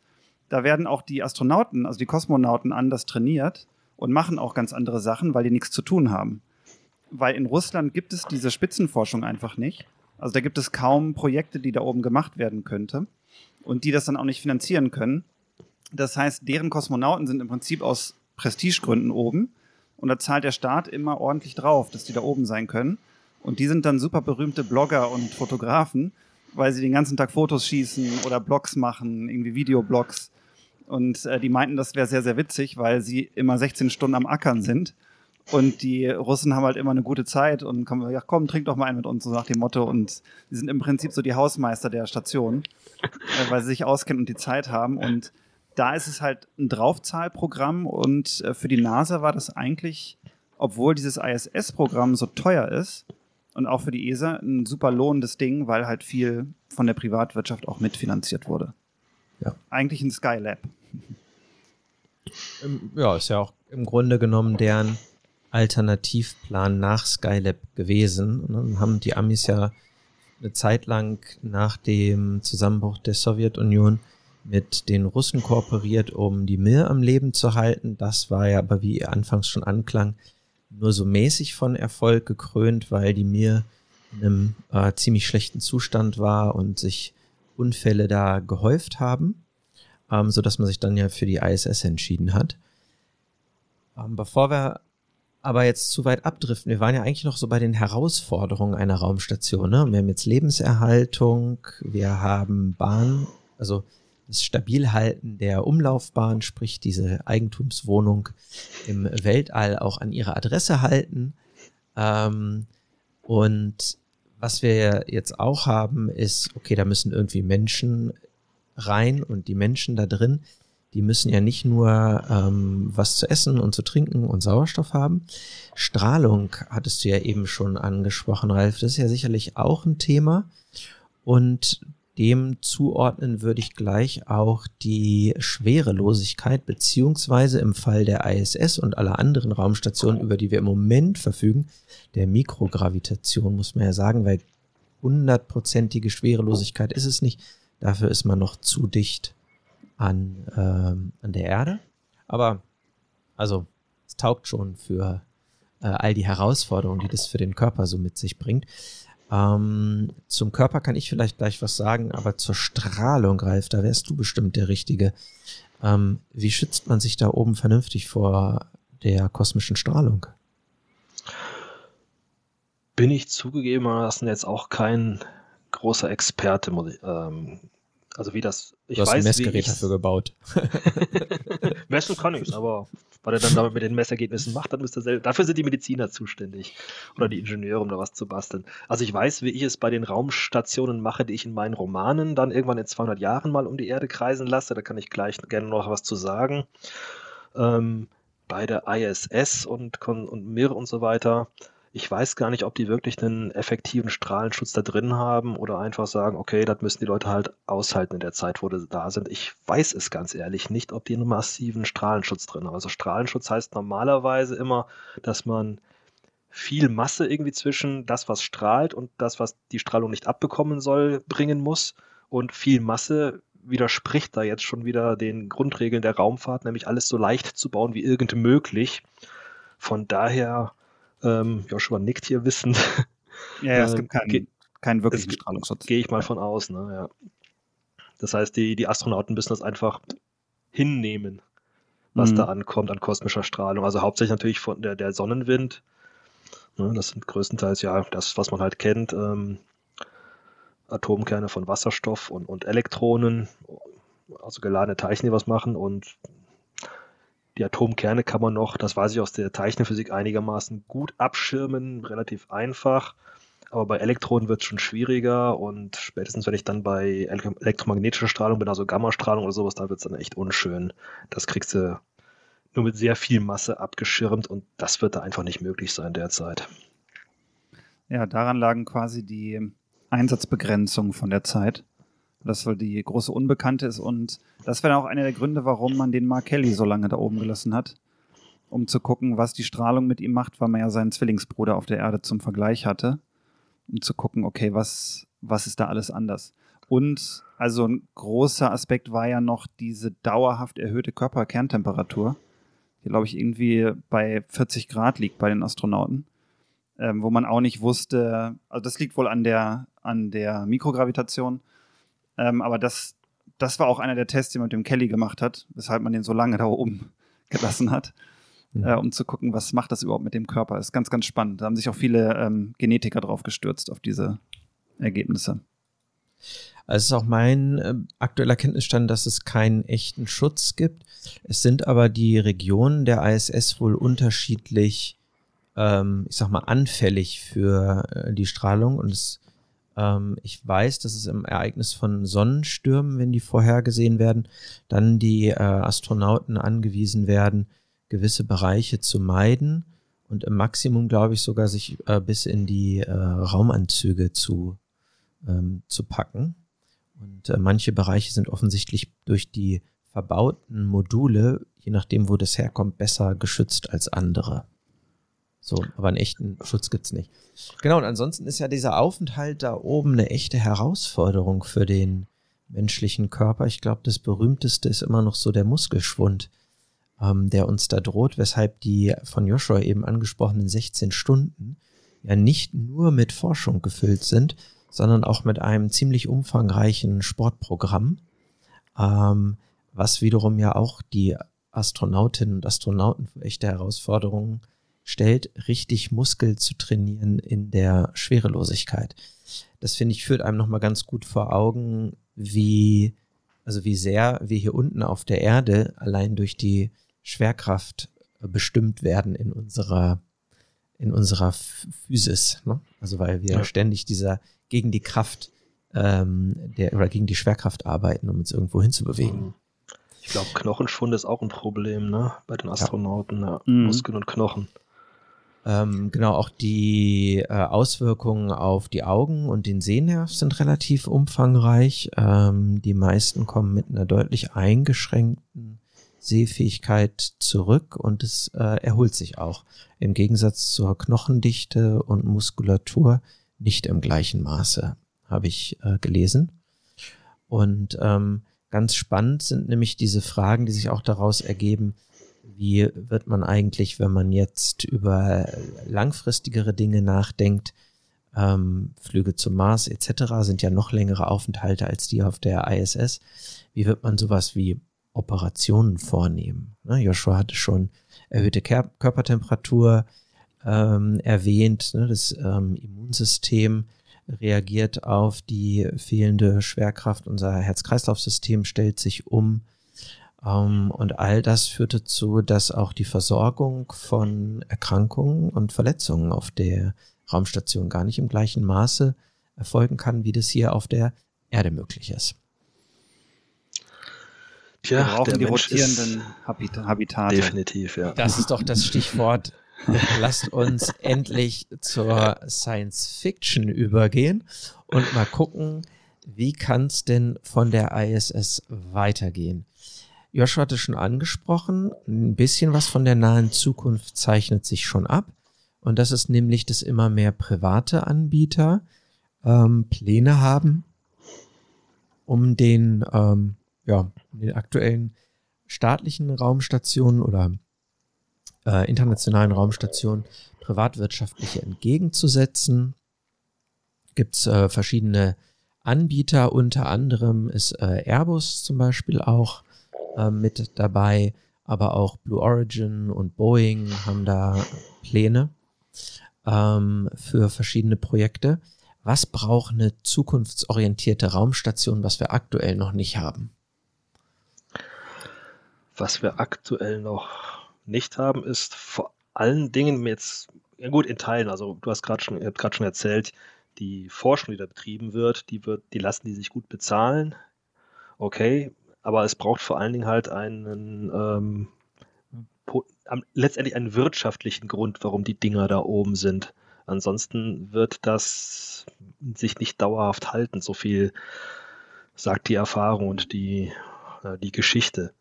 Da werden auch die Astronauten, also die Kosmonauten, anders trainiert und machen auch ganz andere Sachen, weil die nichts zu tun haben. Weil in Russland gibt es diese Spitzenforschung einfach nicht. Also da gibt es kaum Projekte, die da oben gemacht werden könnte und die das dann auch nicht finanzieren können. Das heißt, deren Kosmonauten sind im Prinzip aus Prestigegründen oben und da zahlt der Staat immer ordentlich drauf, dass die da oben sein können. Und die sind dann super berühmte Blogger und Fotografen, weil sie den ganzen Tag Fotos schießen oder Blogs machen, irgendwie Videoblogs. Und äh, die meinten, das wäre sehr, sehr witzig, weil sie immer 16 Stunden am Ackern sind. Und die Russen haben halt immer eine gute Zeit und kommen, ja komm, trink doch mal einen mit uns, so nach dem Motto. Und sie sind im Prinzip so die Hausmeister der Station, äh, weil sie sich auskennen und die Zeit haben. Und da ist es halt ein Draufzahlprogramm und äh, für die NASA war das eigentlich, obwohl dieses ISS-Programm so teuer ist und auch für die ESA ein super lohnendes Ding, weil halt viel von der Privatwirtschaft auch mitfinanziert wurde. Ja. Eigentlich ein Skylab. Ja, ist ja auch im Grunde genommen deren Alternativplan nach Skylab gewesen. Und dann haben die Amis ja eine Zeit lang nach dem Zusammenbruch der Sowjetunion mit den Russen kooperiert, um die Mir am Leben zu halten. Das war ja aber, wie ihr anfangs schon anklang, nur so mäßig von Erfolg gekrönt, weil die Mir in einem äh, ziemlich schlechten Zustand war und sich Unfälle da gehäuft haben, ähm, so dass man sich dann ja für die ISS entschieden hat. Ähm, bevor wir aber jetzt zu weit abdriften. Wir waren ja eigentlich noch so bei den Herausforderungen einer Raumstation. Ne? Wir haben jetzt Lebenserhaltung, wir haben Bahn, also das Stabilhalten der Umlaufbahn, sprich diese Eigentumswohnung im Weltall auch an ihre Adresse halten. Ähm, und was wir jetzt auch haben, ist, okay, da müssen irgendwie Menschen rein und die Menschen da drin, die müssen ja nicht nur ähm, was zu essen und zu trinken und Sauerstoff haben. Strahlung hattest du ja eben schon angesprochen, Ralf. Das ist ja sicherlich auch ein Thema. Und dem zuordnen würde ich gleich auch die Schwerelosigkeit, beziehungsweise im Fall der ISS und aller anderen Raumstationen, über die wir im Moment verfügen, der Mikrogravitation, muss man ja sagen, weil hundertprozentige Schwerelosigkeit ist es nicht. Dafür ist man noch zu dicht an, ähm, an der Erde. Aber also es taugt schon für äh, all die Herausforderungen, die das für den Körper so mit sich bringt. Ähm, zum Körper kann ich vielleicht gleich was sagen, aber zur Strahlung, Ralf, da wärst du bestimmt der Richtige. Ähm, wie schützt man sich da oben vernünftig vor der kosmischen Strahlung? Bin ich zugegebenermaßen jetzt auch kein großer Experte, ähm, also wie das, ich du hast weiß, ein Messgerät dafür gebaut. Messen kann ich aber was er dann damit mit den Messergebnissen macht, dann müsste er dafür sind die Mediziner zuständig oder die Ingenieure, um da was zu basteln. Also ich weiß, wie ich es bei den Raumstationen mache, die ich in meinen Romanen dann irgendwann in 200 Jahren mal um die Erde kreisen lasse. Da kann ich gleich gerne noch was zu sagen. Ähm, bei der ISS und, und Mir und so weiter ich weiß gar nicht, ob die wirklich einen effektiven Strahlenschutz da drin haben oder einfach sagen, okay, das müssen die Leute halt aushalten in der Zeit, wo sie da sind. Ich weiß es ganz ehrlich nicht, ob die einen massiven Strahlenschutz drin haben. Also Strahlenschutz heißt normalerweise immer, dass man viel Masse irgendwie zwischen das, was strahlt und das, was die Strahlung nicht abbekommen soll, bringen muss. Und viel Masse widerspricht da jetzt schon wieder den Grundregeln der Raumfahrt, nämlich alles so leicht zu bauen wie irgend möglich. Von daher ähm, Joshua nickt hier wissend. Ja, ja es gibt keinen, keinen wirklichen Strahlungsschutz. Gehe ich mal von aus, ne, ja. Das heißt, die, die Astronauten müssen das einfach hinnehmen, was mhm. da ankommt an kosmischer Strahlung. Also hauptsächlich natürlich von der, der Sonnenwind. Ne, das sind größtenteils ja das, was man halt kennt. Ähm, Atomkerne von Wasserstoff und, und Elektronen, also geladene Teilchen, die was machen und die Atomkerne kann man noch, das weiß ich aus der Teilchenphysik, einigermaßen gut abschirmen, relativ einfach. Aber bei Elektronen wird es schon schwieriger und spätestens, wenn ich dann bei elektromagnetischer Strahlung bin, also Gammastrahlung oder sowas, da wird es dann echt unschön. Das kriegst du nur mit sehr viel Masse abgeschirmt und das wird da einfach nicht möglich sein derzeit. Ja, daran lagen quasi die Einsatzbegrenzung von der Zeit. Das wohl die große Unbekannte ist und das wäre auch einer der Gründe, warum man den Mark Kelly so lange da oben gelassen hat, um zu gucken, was die Strahlung mit ihm macht, weil man ja seinen Zwillingsbruder auf der Erde zum Vergleich hatte, um zu gucken, okay, was, was ist da alles anders. Und also ein großer Aspekt war ja noch diese dauerhaft erhöhte Körperkerntemperatur, die, glaube ich, irgendwie bei 40 Grad liegt bei den Astronauten, ähm, wo man auch nicht wusste, also das liegt wohl an der, an der Mikrogravitation, ähm, aber das, das war auch einer der Tests, die man mit dem Kelly gemacht hat, weshalb man den so lange da oben gelassen hat, mhm. äh, um zu gucken, was macht das überhaupt mit dem Körper. Das ist ganz, ganz spannend. Da haben sich auch viele ähm, Genetiker drauf gestürzt, auf diese Ergebnisse. Also es ist auch mein äh, aktueller Kenntnisstand, dass es keinen echten Schutz gibt. Es sind aber die Regionen der ISS wohl unterschiedlich, ähm, ich sag mal, anfällig für äh, die Strahlung. Und es ähm, ich weiß, dass es im Ereignis von Sonnenstürmen, wenn die vorhergesehen werden, dann die äh, Astronauten angewiesen werden, gewisse Bereiche zu meiden und im Maximum, glaube ich, sogar sich äh, bis in die äh, Raumanzüge zu, ähm, zu packen. Und äh, manche Bereiche sind offensichtlich durch die verbauten Module, je nachdem, wo das herkommt, besser geschützt als andere. So, aber einen echten Schutz gibt's nicht. Genau, und ansonsten ist ja dieser Aufenthalt da oben eine echte Herausforderung für den menschlichen Körper. Ich glaube, das berühmteste ist immer noch so der Muskelschwund, ähm, der uns da droht, weshalb die von Joshua eben angesprochenen 16 Stunden ja nicht nur mit Forschung gefüllt sind, sondern auch mit einem ziemlich umfangreichen Sportprogramm, ähm, was wiederum ja auch die Astronautinnen und Astronauten für echte Herausforderungen stellt, richtig Muskel zu trainieren in der Schwerelosigkeit. Das finde ich führt einem nochmal ganz gut vor Augen, wie, also wie sehr wir hier unten auf der Erde allein durch die Schwerkraft bestimmt werden in unserer, in unserer Physis. Ne? Also weil wir ja. ständig dieser gegen die Kraft ähm, der, oder gegen die Schwerkraft arbeiten, um uns irgendwo hinzubewegen. Mhm. Ich glaube, Knochenschwund ist auch ein Problem, ne? Bei den Astronauten, ja. ja. Mhm. Muskeln und Knochen. Ähm, genau, auch die äh, Auswirkungen auf die Augen und den Sehnerv sind relativ umfangreich. Ähm, die meisten kommen mit einer deutlich eingeschränkten Sehfähigkeit zurück und es äh, erholt sich auch. Im Gegensatz zur Knochendichte und Muskulatur nicht im gleichen Maße, habe ich äh, gelesen. Und ähm, ganz spannend sind nämlich diese Fragen, die sich auch daraus ergeben, wie wird man eigentlich, wenn man jetzt über langfristigere Dinge nachdenkt, ähm, Flüge zum Mars etc. sind ja noch längere Aufenthalte als die auf der ISS. Wie wird man sowas wie Operationen vornehmen? Ne, Joshua hatte schon erhöhte Ker Körpertemperatur ähm, erwähnt. Ne, das ähm, Immunsystem reagiert auf die fehlende Schwerkraft. Unser Herz-Kreislauf-System stellt sich um. Ähm, und all das führte dazu, dass auch die Versorgung von Erkrankungen und Verletzungen auf der Raumstation gar nicht im gleichen Maße erfolgen kann, wie das hier auf der Erde möglich ist. Tja, Wir brauchen die rotierenden Habitate. Definitiv, ja. Das ist doch das Stichwort. Lasst uns endlich zur Science Fiction übergehen und mal gucken, wie kann es denn von der ISS weitergehen. Joshua hatte schon angesprochen, ein bisschen was von der nahen Zukunft zeichnet sich schon ab. Und das ist nämlich, dass immer mehr private Anbieter ähm, Pläne haben, um den, ähm, ja, den aktuellen staatlichen Raumstationen oder äh, internationalen Raumstationen privatwirtschaftliche entgegenzusetzen. Gibt es äh, verschiedene Anbieter, unter anderem ist äh, Airbus zum Beispiel auch äh, mit dabei, aber auch Blue Origin und Boeing haben da Pläne ähm, für verschiedene Projekte. Was braucht eine zukunftsorientierte Raumstation, was wir aktuell noch nicht haben? Was wir aktuell noch nicht haben, ist vor allen Dingen jetzt, ja gut, in Teilen, also du hast gerade schon, schon erzählt, die Forschung, die da betrieben wird, die wird, die lassen die sich gut bezahlen. Okay, aber es braucht vor allen Dingen halt einen ähm, letztendlich einen wirtschaftlichen Grund, warum die Dinger da oben sind. Ansonsten wird das sich nicht dauerhaft halten. So viel sagt die Erfahrung und die, äh, die Geschichte.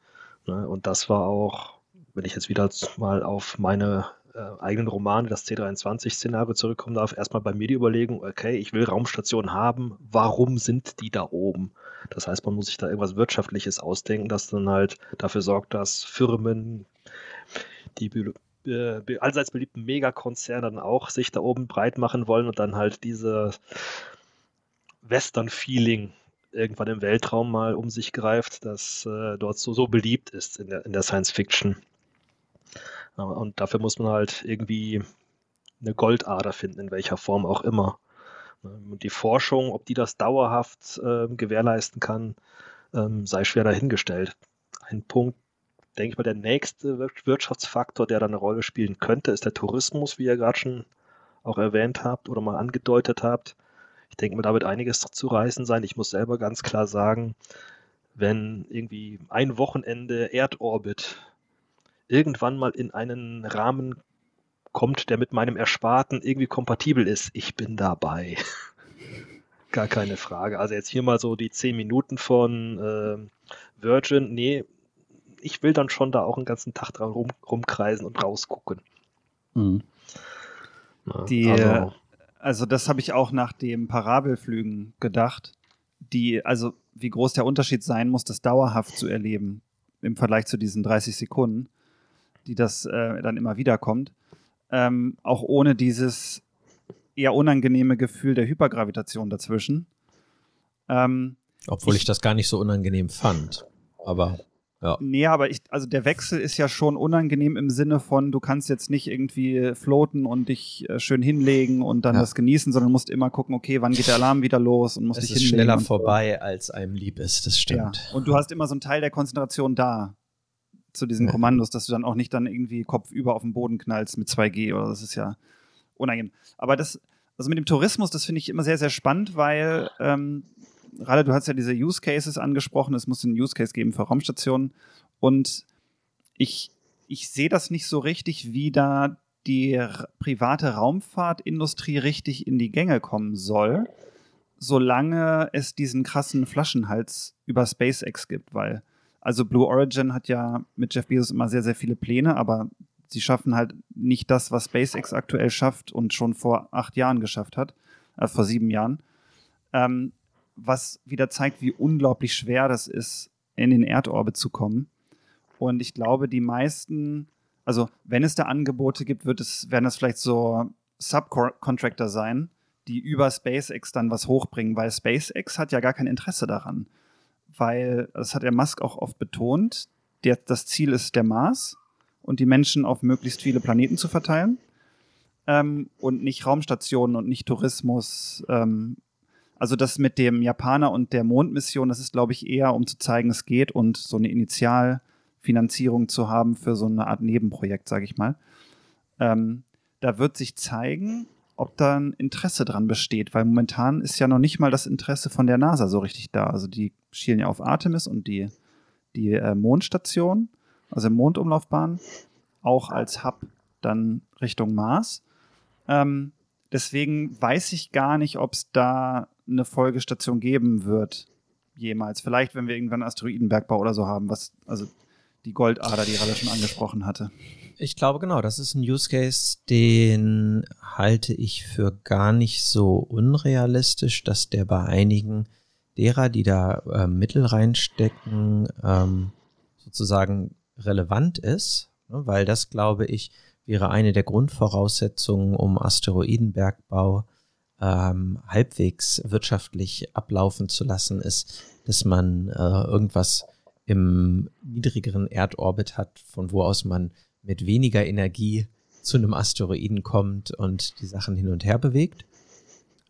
Ne? Und das war auch, wenn ich jetzt wieder mal auf meine äh, eigenen Romane, das C23-Szenario zurückkommen darf, erstmal bei mir die Überlegung, okay, ich will Raumstationen haben, warum sind die da oben? Das heißt, man muss sich da irgendwas Wirtschaftliches ausdenken, das dann halt dafür sorgt, dass Firmen, die äh, allseits beliebten Megakonzerne dann auch sich da oben breit machen wollen und dann halt diese Western-Feeling irgendwann im Weltraum mal um sich greift, das äh, dort so, so beliebt ist in der, in der Science Fiction. Und dafür muss man halt irgendwie eine Goldader finden, in welcher Form auch immer. Und die Forschung, ob die das dauerhaft äh, gewährleisten kann, ähm, sei schwer dahingestellt. Ein Punkt, denke ich mal, der nächste Wirtschaftsfaktor, der da eine Rolle spielen könnte, ist der Tourismus, wie ihr gerade schon auch erwähnt habt oder mal angedeutet habt. Ich denke mal, da wird einiges zu reißen sein. Ich muss selber ganz klar sagen, wenn irgendwie ein Wochenende Erdorbit irgendwann mal in einen Rahmen kommt, der mit meinem Ersparten irgendwie kompatibel ist, ich bin dabei. Gar keine Frage. Also jetzt hier mal so die zehn Minuten von äh, Virgin. Nee, ich will dann schon da auch einen ganzen Tag dran rum, rumkreisen und rausgucken. Mhm. Na, die, also, also das habe ich auch nach den Parabelflügen gedacht. Die, also wie groß der Unterschied sein muss, das dauerhaft zu erleben im Vergleich zu diesen 30 Sekunden die das äh, dann immer wieder kommt. Ähm, auch ohne dieses eher unangenehme Gefühl der Hypergravitation dazwischen. Ähm, Obwohl ich, ich, das gar nicht so unangenehm fand. Aber ja. Nee, aber ich, also der Wechsel ist ja schon unangenehm im Sinne von, du kannst jetzt nicht irgendwie floaten und dich äh, schön hinlegen und dann ja. das genießen, sondern musst immer gucken, okay, wann geht der Alarm wieder los und musst es dich ist hinlegen. schneller vorbei, als einem lieb ist, das stimmt. Ja. Und du hast immer so einen Teil der Konzentration da zu diesen ja. Kommandos, dass du dann auch nicht dann irgendwie kopfüber auf den Boden knallst mit 2G oder das ist ja unangenehm. Aber das, also mit dem Tourismus, das finde ich immer sehr, sehr spannend, weil ähm, gerade du hast ja diese Use Cases angesprochen, es muss einen Use Case geben für Raumstationen und ich, ich sehe das nicht so richtig, wie da die private Raumfahrtindustrie richtig in die Gänge kommen soll, solange es diesen krassen Flaschenhals über SpaceX gibt, weil also Blue Origin hat ja mit Jeff Bezos immer sehr, sehr viele Pläne, aber sie schaffen halt nicht das, was SpaceX aktuell schafft und schon vor acht Jahren geschafft hat, äh, vor sieben Jahren. Ähm, was wieder zeigt, wie unglaublich schwer das ist, in den Erdorbit zu kommen. Und ich glaube, die meisten, also wenn es da Angebote gibt, wird es, werden das vielleicht so Subcontractor sein, die über SpaceX dann was hochbringen, weil SpaceX hat ja gar kein Interesse daran weil, das hat der Musk auch oft betont, der, das Ziel ist der Mars und die Menschen auf möglichst viele Planeten zu verteilen ähm, und nicht Raumstationen und nicht Tourismus. Ähm, also das mit dem Japaner und der Mondmission, das ist, glaube ich, eher, um zu zeigen, es geht und so eine Initialfinanzierung zu haben für so eine Art Nebenprojekt, sage ich mal. Ähm, da wird sich zeigen, ob da ein Interesse dran besteht, weil momentan ist ja noch nicht mal das Interesse von der NASA so richtig da. Also die schielen ja auf Artemis und die, die äh, Mondstation, also Mondumlaufbahn, auch als Hub dann Richtung Mars. Ähm, deswegen weiß ich gar nicht, ob es da eine Folgestation geben wird jemals. Vielleicht, wenn wir irgendwann Asteroidenbergbau oder so haben, was, also die Goldader, die Ralle schon angesprochen hatte. Ich glaube genau, das ist ein Use Case, den halte ich für gar nicht so unrealistisch, dass der bei einigen derer, die da äh, Mittel reinstecken, ähm, sozusagen relevant ist, ne? weil das, glaube ich, wäre eine der Grundvoraussetzungen, um Asteroidenbergbau ähm, halbwegs wirtschaftlich ablaufen zu lassen, ist, dass man äh, irgendwas im niedrigeren Erdorbit hat, von wo aus man mit weniger Energie zu einem Asteroiden kommt und die Sachen hin und her bewegt.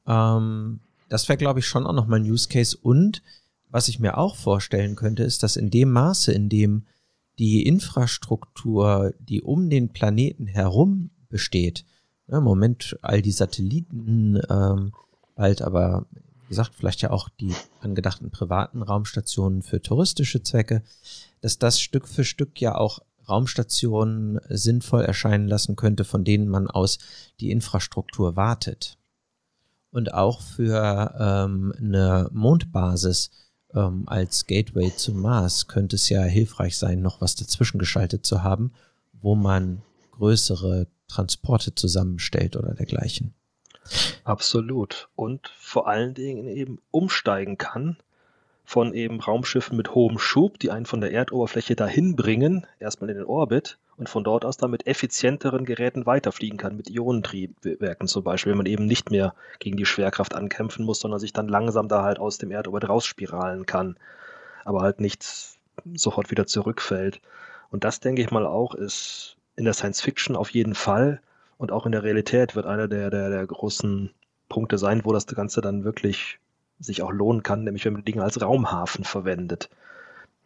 Ähm, das wäre, glaube ich, schon auch nochmal ein Use Case. Und was ich mir auch vorstellen könnte, ist, dass in dem Maße, in dem die Infrastruktur, die um den Planeten herum besteht, ja, im Moment all die Satelliten, ähm, bald aber, wie gesagt, vielleicht ja auch die angedachten privaten Raumstationen für touristische Zwecke, dass das Stück für Stück ja auch Raumstationen sinnvoll erscheinen lassen könnte, von denen man aus die Infrastruktur wartet. Und auch für ähm, eine Mondbasis ähm, als Gateway zum Mars könnte es ja hilfreich sein, noch was dazwischen geschaltet zu haben, wo man größere Transporte zusammenstellt oder dergleichen. Absolut. Und vor allen Dingen eben umsteigen kann von eben Raumschiffen mit hohem Schub, die einen von der Erdoberfläche dahin bringen, erstmal in den Orbit und von dort aus dann mit effizienteren Geräten weiterfliegen kann, mit Ionentriebwerken zum Beispiel, wenn man eben nicht mehr gegen die Schwerkraft ankämpfen muss, sondern sich dann langsam da halt aus dem Erdorbit rausspiralen kann, aber halt nicht sofort wieder zurückfällt. Und das denke ich mal auch ist in der Science Fiction auf jeden Fall und auch in der Realität wird einer der, der, der großen Punkte sein, wo das Ganze dann wirklich sich auch lohnen kann, nämlich wenn man Dinge als Raumhafen verwendet,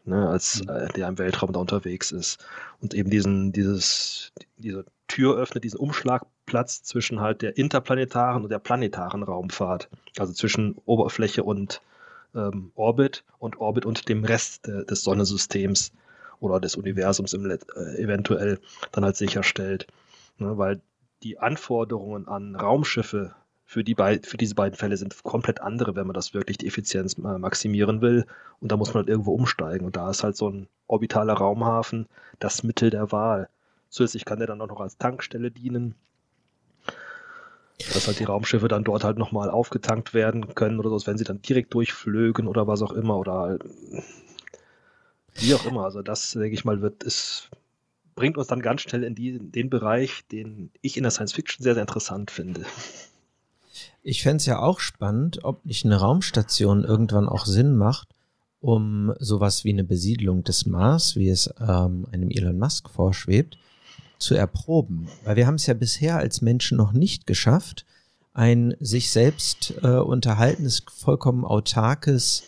ne, als mhm. äh, der im Weltraum da unterwegs ist und eben diesen, dieses, diese Tür öffnet, diesen Umschlagplatz zwischen halt der interplanetaren und der planetaren Raumfahrt, also zwischen Oberfläche und ähm, Orbit und Orbit und dem Rest de, des Sonnensystems oder des Universums im, äh, eventuell dann halt sicherstellt, ne, weil die Anforderungen an Raumschiffe für, die für diese beiden Fälle sind komplett andere, wenn man das wirklich die Effizienz maximieren will. Und da muss man halt irgendwo umsteigen. Und da ist halt so ein orbitaler Raumhafen das Mittel der Wahl. Zusätzlich kann der dann auch noch als Tankstelle dienen, dass halt die Raumschiffe dann dort halt nochmal aufgetankt werden können oder so, wenn sie dann direkt durchflögen oder was auch immer oder halt, wie auch immer. Also das, denke ich mal, wird, ist, bringt uns dann ganz schnell in, die, in den Bereich, den ich in der Science Fiction sehr, sehr interessant finde. Ich fände es ja auch spannend, ob nicht eine Raumstation irgendwann auch Sinn macht, um sowas wie eine Besiedlung des Mars, wie es ähm, einem Elon Musk vorschwebt, zu erproben. Weil wir haben es ja bisher als Menschen noch nicht geschafft, ein sich selbst äh, unterhaltenes, vollkommen autarkes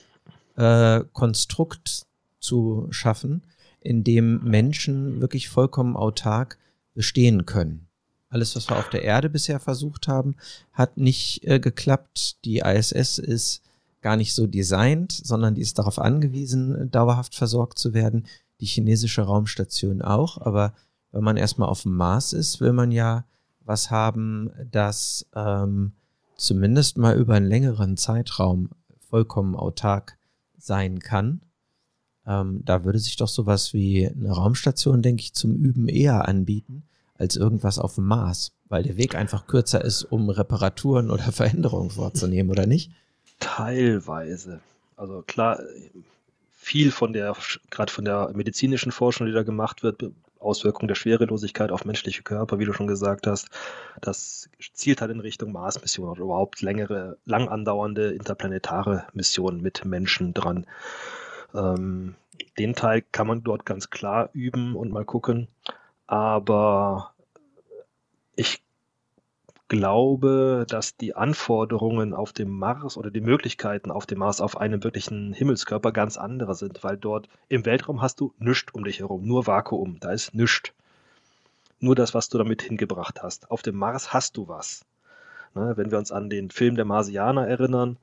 äh, Konstrukt zu schaffen, in dem Menschen wirklich vollkommen autark bestehen können. Alles, was wir auf der Erde bisher versucht haben, hat nicht äh, geklappt. Die ISS ist gar nicht so designt, sondern die ist darauf angewiesen, dauerhaft versorgt zu werden. Die chinesische Raumstation auch. Aber wenn man erstmal auf dem Mars ist, will man ja was haben, das ähm, zumindest mal über einen längeren Zeitraum vollkommen autark sein kann. Ähm, da würde sich doch sowas wie eine Raumstation, denke ich, zum Üben eher anbieten, als irgendwas auf dem Mars, weil der Weg einfach kürzer ist, um Reparaturen oder Veränderungen vorzunehmen, oder nicht? Teilweise. Also klar, viel von der, gerade von der medizinischen Forschung, die da gemacht wird, Auswirkungen der Schwerelosigkeit auf menschliche Körper, wie du schon gesagt hast, das zielt halt in Richtung Mars-Mission oder überhaupt längere, lang andauernde interplanetare Missionen mit Menschen dran. Ähm, den Teil kann man dort ganz klar üben und mal gucken. Aber ich glaube, dass die Anforderungen auf dem Mars oder die Möglichkeiten auf dem Mars auf einem wirklichen Himmelskörper ganz andere sind, weil dort im Weltraum hast du nichts um dich herum, nur Vakuum, da ist nichts. Nur das, was du damit hingebracht hast. Auf dem Mars hast du was. Ne, wenn wir uns an den Film der Marsianer erinnern,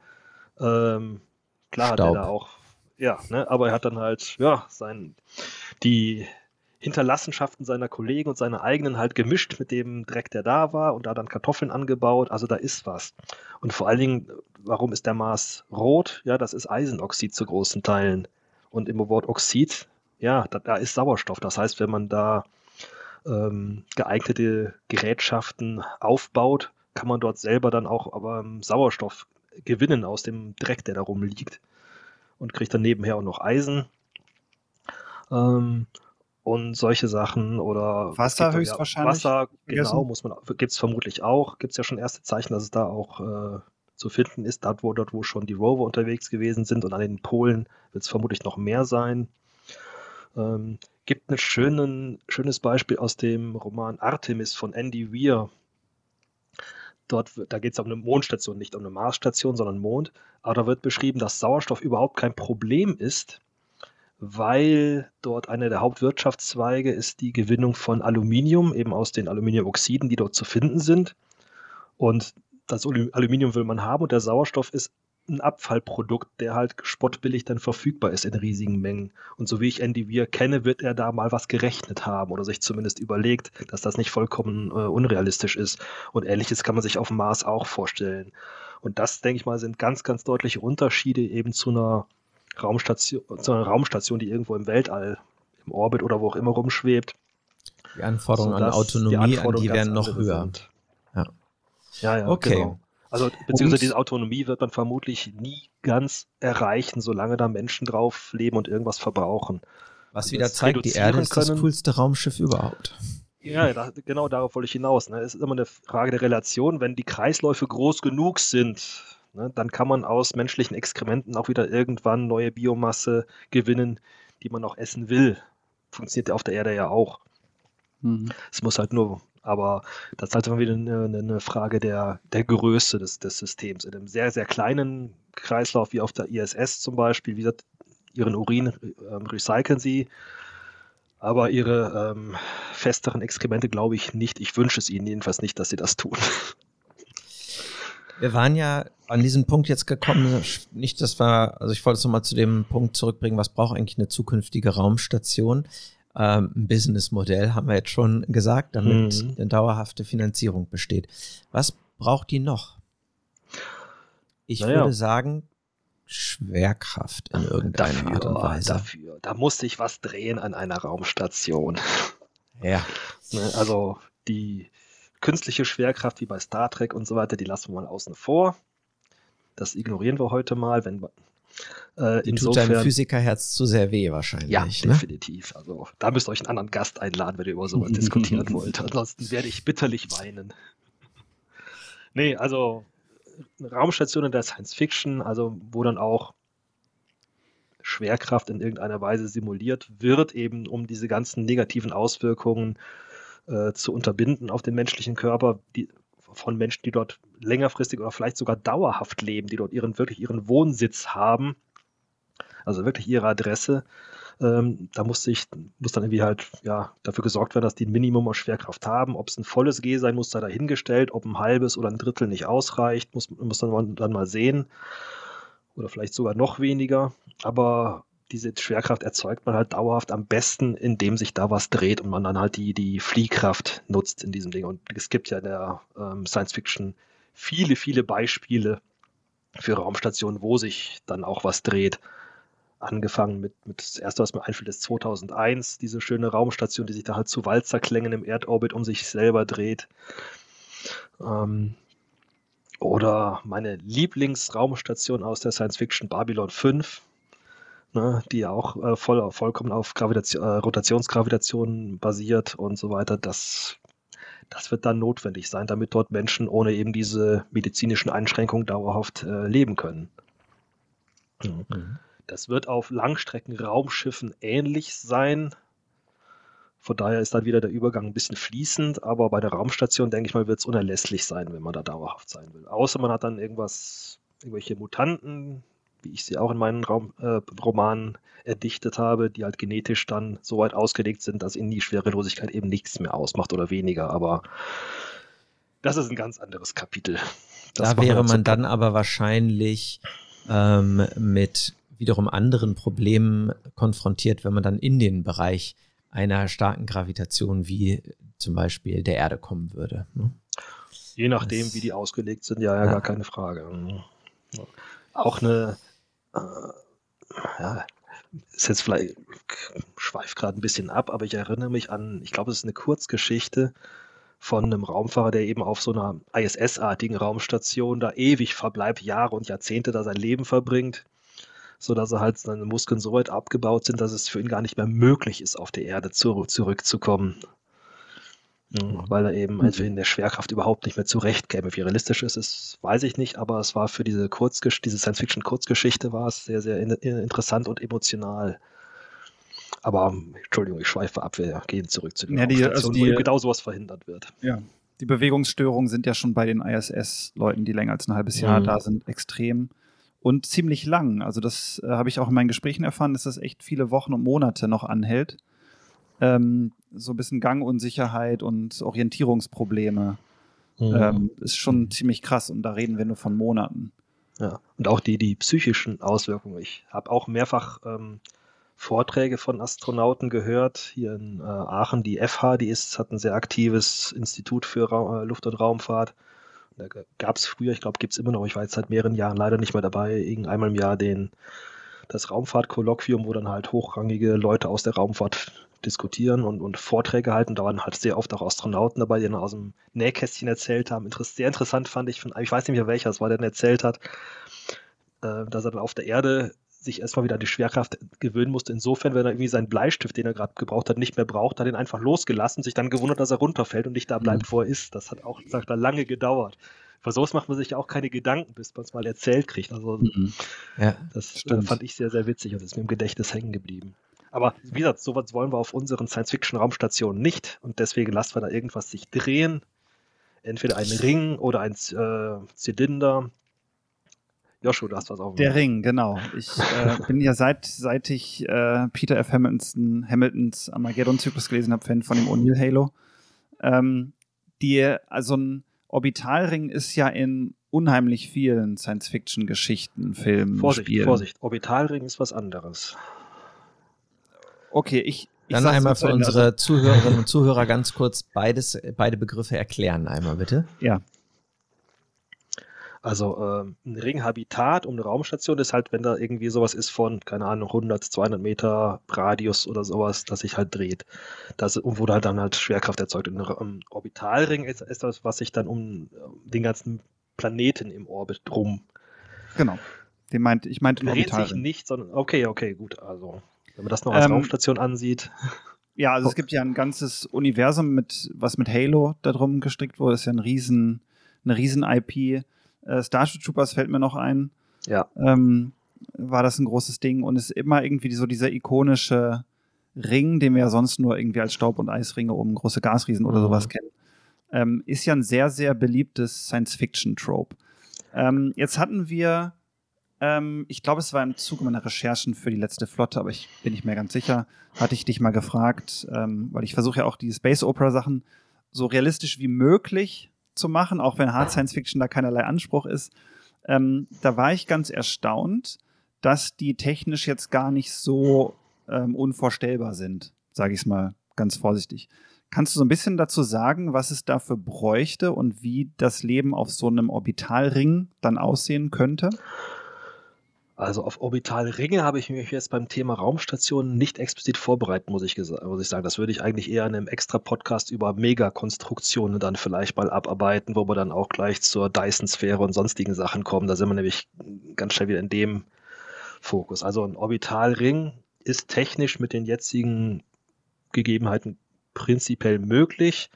ähm, klar Staub. hat er da auch, ja, ne, aber er hat dann halt, ja, sein, die Hinterlassenschaften seiner Kollegen und seiner eigenen halt gemischt mit dem Dreck, der da war und da dann Kartoffeln angebaut. Also da ist was. Und vor allen Dingen, warum ist der Mars rot? Ja, das ist Eisenoxid zu großen Teilen. Und im Wort Oxid, ja, da, da ist Sauerstoff. Das heißt, wenn man da ähm, geeignete Gerätschaften aufbaut, kann man dort selber dann auch aber ähm, Sauerstoff gewinnen aus dem Dreck, der da rumliegt. Und kriegt dann nebenher auch noch Eisen. Ähm, und solche Sachen oder Wasser höchstwahrscheinlich. Wasser, genau, muss man, gibt es vermutlich auch. Gibt es ja schon erste Zeichen, dass es da auch äh, zu finden ist, dort wo, dort, wo schon die Rover unterwegs gewesen sind und an den Polen wird es vermutlich noch mehr sein. Ähm, gibt ein schönen, schönes Beispiel aus dem Roman Artemis von Andy Weir. Dort, da geht es um eine Mondstation, nicht um eine Marsstation, sondern Mond. Aber da wird beschrieben, dass Sauerstoff überhaupt kein Problem ist, weil dort einer der Hauptwirtschaftszweige ist die Gewinnung von Aluminium, eben aus den Aluminiumoxiden, die dort zu finden sind. Und das Aluminium will man haben und der Sauerstoff ist ein Abfallprodukt, der halt spottbillig dann verfügbar ist in riesigen Mengen. Und so wie ich Andy Weir kenne, wird er da mal was gerechnet haben oder sich zumindest überlegt, dass das nicht vollkommen äh, unrealistisch ist. Und ähnliches kann man sich auf dem Mars auch vorstellen. Und das, denke ich mal, sind ganz, ganz deutliche Unterschiede eben zu einer Raumstation, zu einer Raumstation, die irgendwo im Weltall, im Orbit oder wo auch immer rumschwebt. Die Anforderungen an Autonomie, die, Anforderungen an die werden noch höher. Sind. Ja. ja, ja, okay. Genau. Also beziehungsweise diese Autonomie wird man vermutlich nie ganz erreichen, solange da Menschen drauf leben und irgendwas verbrauchen. Was also wieder zeigt, die Erde ist können. das coolste Raumschiff überhaupt. Ja, da, genau darauf wollte ich hinaus. Ne? Es ist immer eine Frage der Relation. Wenn die Kreisläufe groß genug sind, ne, dann kann man aus menschlichen Exkrementen auch wieder irgendwann neue Biomasse gewinnen, die man auch essen will. Funktioniert auf der Erde ja auch. Mhm. Es muss halt nur aber das ist halt immer wieder eine, eine Frage der, der Größe des, des Systems. In einem sehr, sehr kleinen Kreislauf wie auf der ISS zum Beispiel, wie gesagt, ihren Urin äh, recyceln sie, aber ihre ähm, festeren Exkremente glaube ich nicht. Ich wünsche es ihnen jedenfalls nicht, dass sie das tun. Wir waren ja an diesem Punkt jetzt gekommen, nicht, dass wir, also ich wollte es nochmal zu dem Punkt zurückbringen, was braucht eigentlich eine zukünftige Raumstation? ähm, ein Businessmodell, haben wir jetzt schon gesagt, damit mhm. eine dauerhafte Finanzierung besteht. Was braucht die noch? Ich naja. würde sagen, Schwerkraft in irgendeiner dafür, Art und Weise. Dafür, da muss sich was drehen an einer Raumstation. Ja. Ne, also die künstliche Schwerkraft wie bei Star Trek und so weiter, die lassen wir mal außen vor. Das ignorieren wir heute mal, wenn äh, Die tut deinem Physikerherz zu sehr weh wahrscheinlich. Ja, ne? definitiv. Also da müsst ihr euch einen anderen Gast einladen, wenn ihr über sowas diskutieren wollt. Ansonsten werde ich bitterlich weinen. Nee, also Raumstationen der Science Fiction, also wo dann auch Schwerkraft in irgendeiner Weise simuliert wird, eben um diese ganzen negativen Auswirkungen äh, zu unterbinden auf den menschlichen Körper, die, von Menschen, die dort längerfristig oder vielleicht sogar dauerhaft leben, die dort ihren wirklich ihren Wohnsitz haben, also wirklich ihre Adresse. Ähm, da muss sich, muss dann irgendwie halt, ja, dafür gesorgt werden, dass die ein Minimum an Schwerkraft haben. Ob es ein volles G sein muss, sei dahingestellt. Ob ein halbes oder ein Drittel nicht ausreicht, muss, muss dann, dann mal sehen. Oder vielleicht sogar noch weniger. Aber diese Schwerkraft erzeugt man halt dauerhaft am besten, indem sich da was dreht und man dann halt die, die Fliehkraft nutzt in diesem Ding. Und es gibt ja in der ähm, Science Fiction viele, viele Beispiele für Raumstationen, wo sich dann auch was dreht. Angefangen mit, mit das erste, was mir einfällt, ist 2001, diese schöne Raumstation, die sich da halt zu Walzerklängen im Erdorbit um sich selber dreht. Ähm, oder meine Lieblingsraumstation aus der Science Fiction Babylon 5, ne, die ja auch äh, voll, vollkommen auf Gravitation, äh, Rotationsgravitation basiert und so weiter, das, das wird dann notwendig sein, damit dort Menschen ohne eben diese medizinischen Einschränkungen dauerhaft äh, leben können. Mhm. Das wird auf Langstrecken-Raumschiffen ähnlich sein. Von daher ist dann wieder der Übergang ein bisschen fließend, aber bei der Raumstation, denke ich mal, wird es unerlässlich sein, wenn man da dauerhaft sein will. Außer man hat dann irgendwas, irgendwelche Mutanten, wie ich sie auch in meinen Raum, äh, Romanen erdichtet habe, die halt genetisch dann so weit ausgelegt sind, dass ihnen die Schwerelosigkeit eben nichts mehr ausmacht oder weniger. Aber das ist ein ganz anderes Kapitel. Das da wäre man dann aber wahrscheinlich ähm, mit wiederum anderen Problemen konfrontiert, wenn man dann in den Bereich einer starken Gravitation wie zum Beispiel der Erde kommen würde. Ne? Je nachdem, das, wie die ausgelegt sind, ja, ja, ja, gar keine Frage. Auch eine ja, ist jetzt vielleicht, schweift gerade ein bisschen ab, aber ich erinnere mich an, ich glaube, es ist eine Kurzgeschichte von einem Raumfahrer, der eben auf so einer ISS-artigen Raumstation da ewig verbleibt, Jahre und Jahrzehnte da sein Leben verbringt, sodass er halt seine Muskeln so weit abgebaut sind, dass es für ihn gar nicht mehr möglich ist, auf die Erde zu, zurückzukommen. Mhm. weil er eben also in der Schwerkraft überhaupt nicht mehr zurechtkäme. Wie realistisch ist es, weiß ich nicht, aber es war für diese Kurzgesch diese Science-Fiction-Kurzgeschichte war es sehr, sehr in interessant und emotional. Aber Entschuldigung, ich schweife ab, wir gehen zurück zu den ja, die, also die, wo genau sowas verhindert wird. Ja, die Bewegungsstörungen sind ja schon bei den ISS-Leuten, die länger als ein halbes Jahr mhm. da sind, extrem und ziemlich lang. Also das äh, habe ich auch in meinen Gesprächen erfahren, dass das echt viele Wochen und Monate noch anhält ähm, so ein bisschen Gangunsicherheit und Orientierungsprobleme. Mhm. Ähm, ist schon ziemlich krass und da reden wir nur von Monaten. Ja. Und auch die, die psychischen Auswirkungen. Ich habe auch mehrfach ähm, Vorträge von Astronauten gehört. Hier in äh, Aachen, die FH, die ist, hat ein sehr aktives Institut für Ra äh, Luft- und Raumfahrt. Da gab es früher, ich glaube, gibt es immer noch, ich war jetzt seit mehreren Jahren leider nicht mehr dabei, irgendeinmal im Jahr den, das Raumfahrtkolloquium, wo dann halt hochrangige Leute aus der Raumfahrt diskutieren und, und Vorträge halten. Da waren halt sehr oft auch Astronauten dabei, die dann aus dem Nähkästchen erzählt haben. Interess sehr interessant fand ich, von, ich weiß nicht mehr welcher es war, der dann erzählt hat, äh, dass er dann auf der Erde sich erstmal wieder an die Schwerkraft gewöhnen musste. Insofern, wenn er irgendwie seinen Bleistift, den er gerade gebraucht hat, nicht mehr braucht, hat ihn einfach losgelassen, sich dann gewundert, dass er runterfällt und nicht da bleibt, mhm. wo er ist. Das hat auch, sagt er, lange gedauert. Für sowas macht man sich ja auch keine Gedanken, bis man es mal erzählt kriegt. Also mhm. ja, das äh, fand ich sehr, sehr witzig und ist mir im Gedächtnis hängen geblieben. Aber wie gesagt, sowas wollen wir auf unseren Science-Fiction-Raumstationen nicht und deswegen lassen wir da irgendwas sich drehen. Entweder ein Ring oder ein äh, Zylinder Joshua, du hast was auf. Der Ring, genau. Ich äh, bin ja seit, seit ich äh, Peter F. Hamiltons, Hamiltons Armageddon-Zyklus gelesen habe, Fan von dem O'Neill Halo. Ähm, die, also ein Orbitalring ist ja in unheimlich vielen Science-Fiction-Geschichten, Filmen, Vorsicht, Spielen. Vorsicht, Orbitalring ist was anderes. Okay, ich, ich Dann einmal für unsere Zuhörerinnen und Zuhörer ganz kurz beides, beide Begriffe erklären einmal bitte. Ja. Also ähm, ein Ringhabitat um eine Raumstation ist halt, wenn da irgendwie sowas ist von, keine Ahnung, 100, 200 Meter Radius oder sowas, das sich halt dreht. Das, und wo da dann halt Schwerkraft erzeugt. Und ein Orbitalring ist, ist das, was sich dann um den ganzen Planeten im Orbit drum. Genau. Den meint, ich meinte Dreht sich nicht, sondern, okay, okay, gut. Also, wenn man das noch als ähm, Raumstation ansieht. Ja, also es gibt ja ein ganzes Universum mit, was mit Halo da drum gestrickt wurde. Das ist ja ein riesen, eine riesen IP äh, Starship Troopers fällt mir noch ein. Ja. Ähm, war das ein großes Ding und ist immer irgendwie so dieser ikonische Ring, den wir ja sonst nur irgendwie als Staub- und Eisringe um große Gasriesen oder mhm. sowas kennen. Ähm, ist ja ein sehr, sehr beliebtes Science-Fiction-Trope. Ähm, jetzt hatten wir, ähm, ich glaube, es war im Zuge meiner Recherchen für die letzte Flotte, aber ich bin nicht mehr ganz sicher, hatte ich dich mal gefragt, ähm, weil ich versuche ja auch die Space-Opera-Sachen so realistisch wie möglich zu machen, auch wenn Hard Science Fiction da keinerlei Anspruch ist. Ähm, da war ich ganz erstaunt, dass die technisch jetzt gar nicht so ähm, unvorstellbar sind, sage ich es mal ganz vorsichtig. Kannst du so ein bisschen dazu sagen, was es dafür bräuchte und wie das Leben auf so einem Orbitalring dann aussehen könnte? Also auf Orbitalringe habe ich mich jetzt beim Thema Raumstationen nicht explizit vorbereitet, muss ich, muss ich sagen. Das würde ich eigentlich eher in einem extra Podcast über Megakonstruktionen dann vielleicht mal abarbeiten, wo wir dann auch gleich zur Dyson-Sphäre und sonstigen Sachen kommen. Da sind wir nämlich ganz schnell wieder in dem Fokus. Also ein Orbitalring ist technisch mit den jetzigen Gegebenheiten prinzipiell möglich,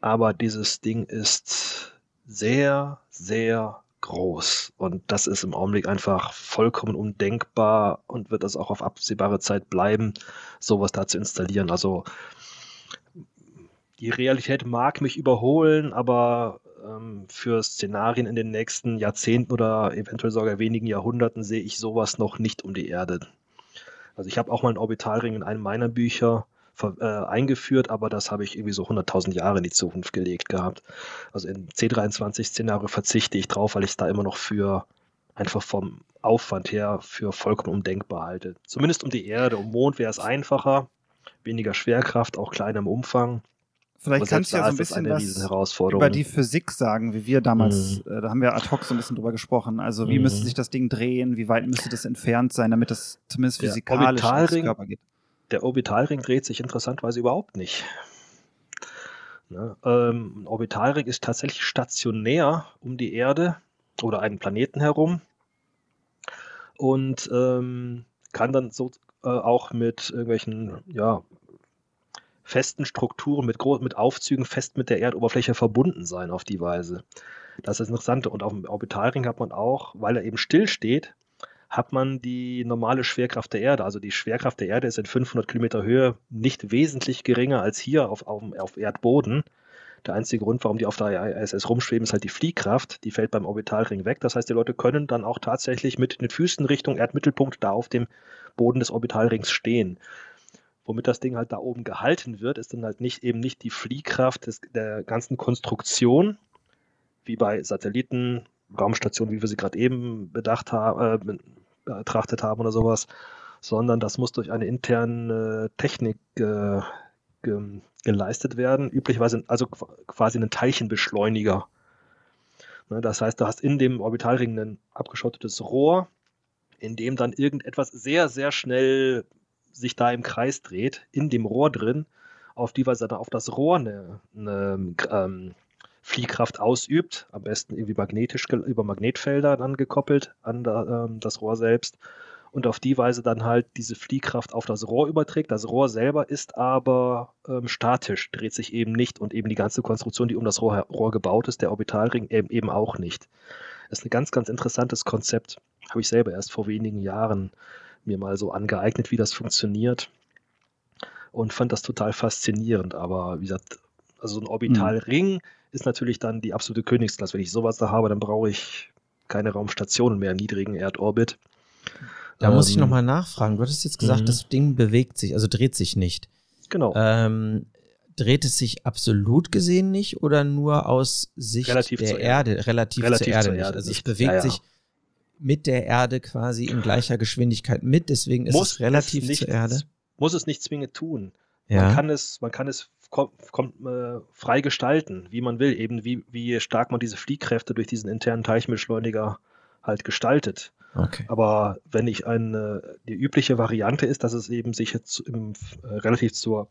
aber dieses Ding ist sehr, sehr groß. Und das ist im Augenblick einfach vollkommen undenkbar und wird das auch auf absehbare Zeit bleiben, sowas da zu installieren. Also die Realität mag mich überholen, aber ähm, für Szenarien in den nächsten Jahrzehnten oder eventuell sogar wenigen Jahrhunderten sehe ich sowas noch nicht um die Erde. Also ich habe auch mal einen Orbitalring in einem meiner Bücher äh, eingeführt, aber das habe ich irgendwie so 100.000 Jahre in die Zukunft gelegt gehabt. Also in C23-Szenario verzichte ich drauf, weil ich es da immer noch für einfach vom Aufwand her für vollkommen undenkbar halte. Zumindest um die Erde, um Mond wäre es einfacher, weniger Schwerkraft, auch kleiner im Umfang. Vielleicht kannst du ja so ein bisschen was über die Physik sagen, wie wir damals, mhm. äh, da haben wir ad hoc so ein bisschen drüber gesprochen. Also wie mhm. müsste sich das Ding drehen, wie weit müsste das entfernt sein, damit das zumindest physikalisch ins Körper geht der Orbitalring dreht sich interessanterweise überhaupt nicht. Ne? Ähm, ein Orbitalring ist tatsächlich stationär um die Erde oder einen Planeten herum und ähm, kann dann so äh, auch mit irgendwelchen ja, festen Strukturen, mit, mit Aufzügen fest mit der Erdoberfläche verbunden sein auf die Weise. Das ist das Interessante. Und auf dem Orbitalring hat man auch, weil er eben still steht, hat man die normale Schwerkraft der Erde. Also die Schwerkraft der Erde ist in 500 Kilometer Höhe nicht wesentlich geringer als hier auf, auf, auf Erdboden. Der einzige Grund, warum die auf der ISS rumschweben, ist halt die Fliehkraft. Die fällt beim Orbitalring weg. Das heißt, die Leute können dann auch tatsächlich mit den Füßen Richtung Erdmittelpunkt da auf dem Boden des Orbitalrings stehen. Womit das Ding halt da oben gehalten wird, ist dann halt nicht eben nicht die Fliehkraft des, der ganzen Konstruktion, wie bei Satelliten, Raumstation, wie wir sie gerade eben bedacht haben, äh, betrachtet haben oder sowas, sondern das muss durch eine interne Technik äh, ge geleistet werden. Üblicherweise also quasi einen Teilchenbeschleuniger. Ne, das heißt, du hast in dem Orbitalring ein abgeschottetes Rohr, in dem dann irgendetwas sehr, sehr schnell sich da im Kreis dreht, in dem Rohr drin, auf die Weise dann auf das Rohr eine, eine ähm, Fliehkraft ausübt, am besten irgendwie magnetisch über Magnetfelder dann gekoppelt an ähm, das Rohr selbst und auf die Weise dann halt diese Fliehkraft auf das Rohr überträgt. Das Rohr selber ist aber ähm, statisch, dreht sich eben nicht und eben die ganze Konstruktion, die um das Rohr, Rohr gebaut ist, der Orbitalring eben, eben auch nicht. Das ist ein ganz, ganz interessantes Konzept. Habe ich selber erst vor wenigen Jahren mir mal so angeeignet, wie das funktioniert und fand das total faszinierend. Aber wie gesagt, also so ein Orbitalring mhm. Ist natürlich dann die absolute Königsklasse. Wenn ich sowas da habe, dann brauche ich keine Raumstationen mehr im niedrigen Erdorbit. Da ähm, muss ich ähm, nochmal nachfragen. Du hattest jetzt gesagt, mhm. das Ding bewegt sich, also dreht sich nicht. Genau. Ähm, dreht es sich absolut gesehen nicht oder nur aus Sicht relativ der Erde, Erde, relativ, relativ zur Erde, zur Erde nicht? Also es bewegt ja, ja. sich mit der Erde quasi in gleicher Geschwindigkeit mit, deswegen ist muss es relativ es nicht, zur Erde. Muss es nicht zwingend tun. Ja. Man kann es, man kann es kommt, kommt äh, frei gestalten, wie man will, eben wie, wie stark man diese Fliehkräfte durch diesen internen Teilchenbeschleuniger halt gestaltet. Okay. Aber wenn ich eine, die übliche Variante ist, dass es eben sich jetzt im, äh, relativ zur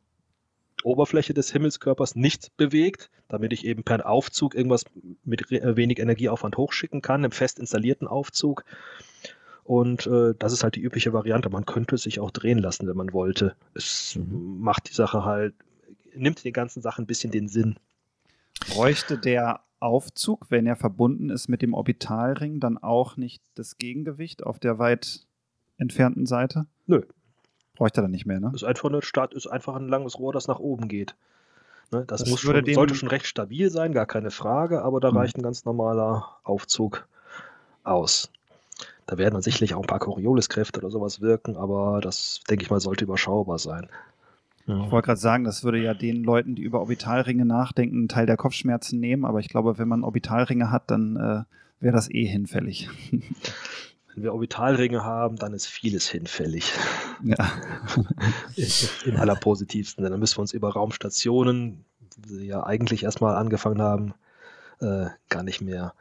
Oberfläche des Himmelskörpers nicht bewegt, damit ich eben per Aufzug irgendwas mit äh, wenig Energieaufwand hochschicken kann, im fest installierten Aufzug. Und äh, das ist halt die übliche Variante. Man könnte es sich auch drehen lassen, wenn man wollte. Es mhm. macht die Sache halt, nimmt den ganzen Sachen ein bisschen den Sinn. Bräuchte der Aufzug, wenn er verbunden ist mit dem Orbitalring, dann auch nicht das Gegengewicht auf der weit entfernten Seite? Nö. Bräuchte er dann nicht mehr, ne? Ist einfach, eine Start, ist einfach ein langes Rohr, das nach oben geht. Ne? Das, das muss schon, sollte schon recht stabil sein, gar keine Frage, aber da mhm. reicht ein ganz normaler Aufzug aus. Da werden dann sicherlich auch ein paar Coriolis-Kräfte oder sowas wirken, aber das, denke ich mal, sollte überschaubar sein. Ich wollte gerade sagen, das würde ja den Leuten, die über Orbitalringe nachdenken, einen Teil der Kopfschmerzen nehmen, aber ich glaube, wenn man Orbitalringe hat, dann äh, wäre das eh hinfällig. Wenn wir Orbitalringe haben, dann ist vieles hinfällig. Ja. Im allerpositivsten. Dann müssen wir uns über Raumstationen, sie ja eigentlich erstmal angefangen haben, äh, gar nicht mehr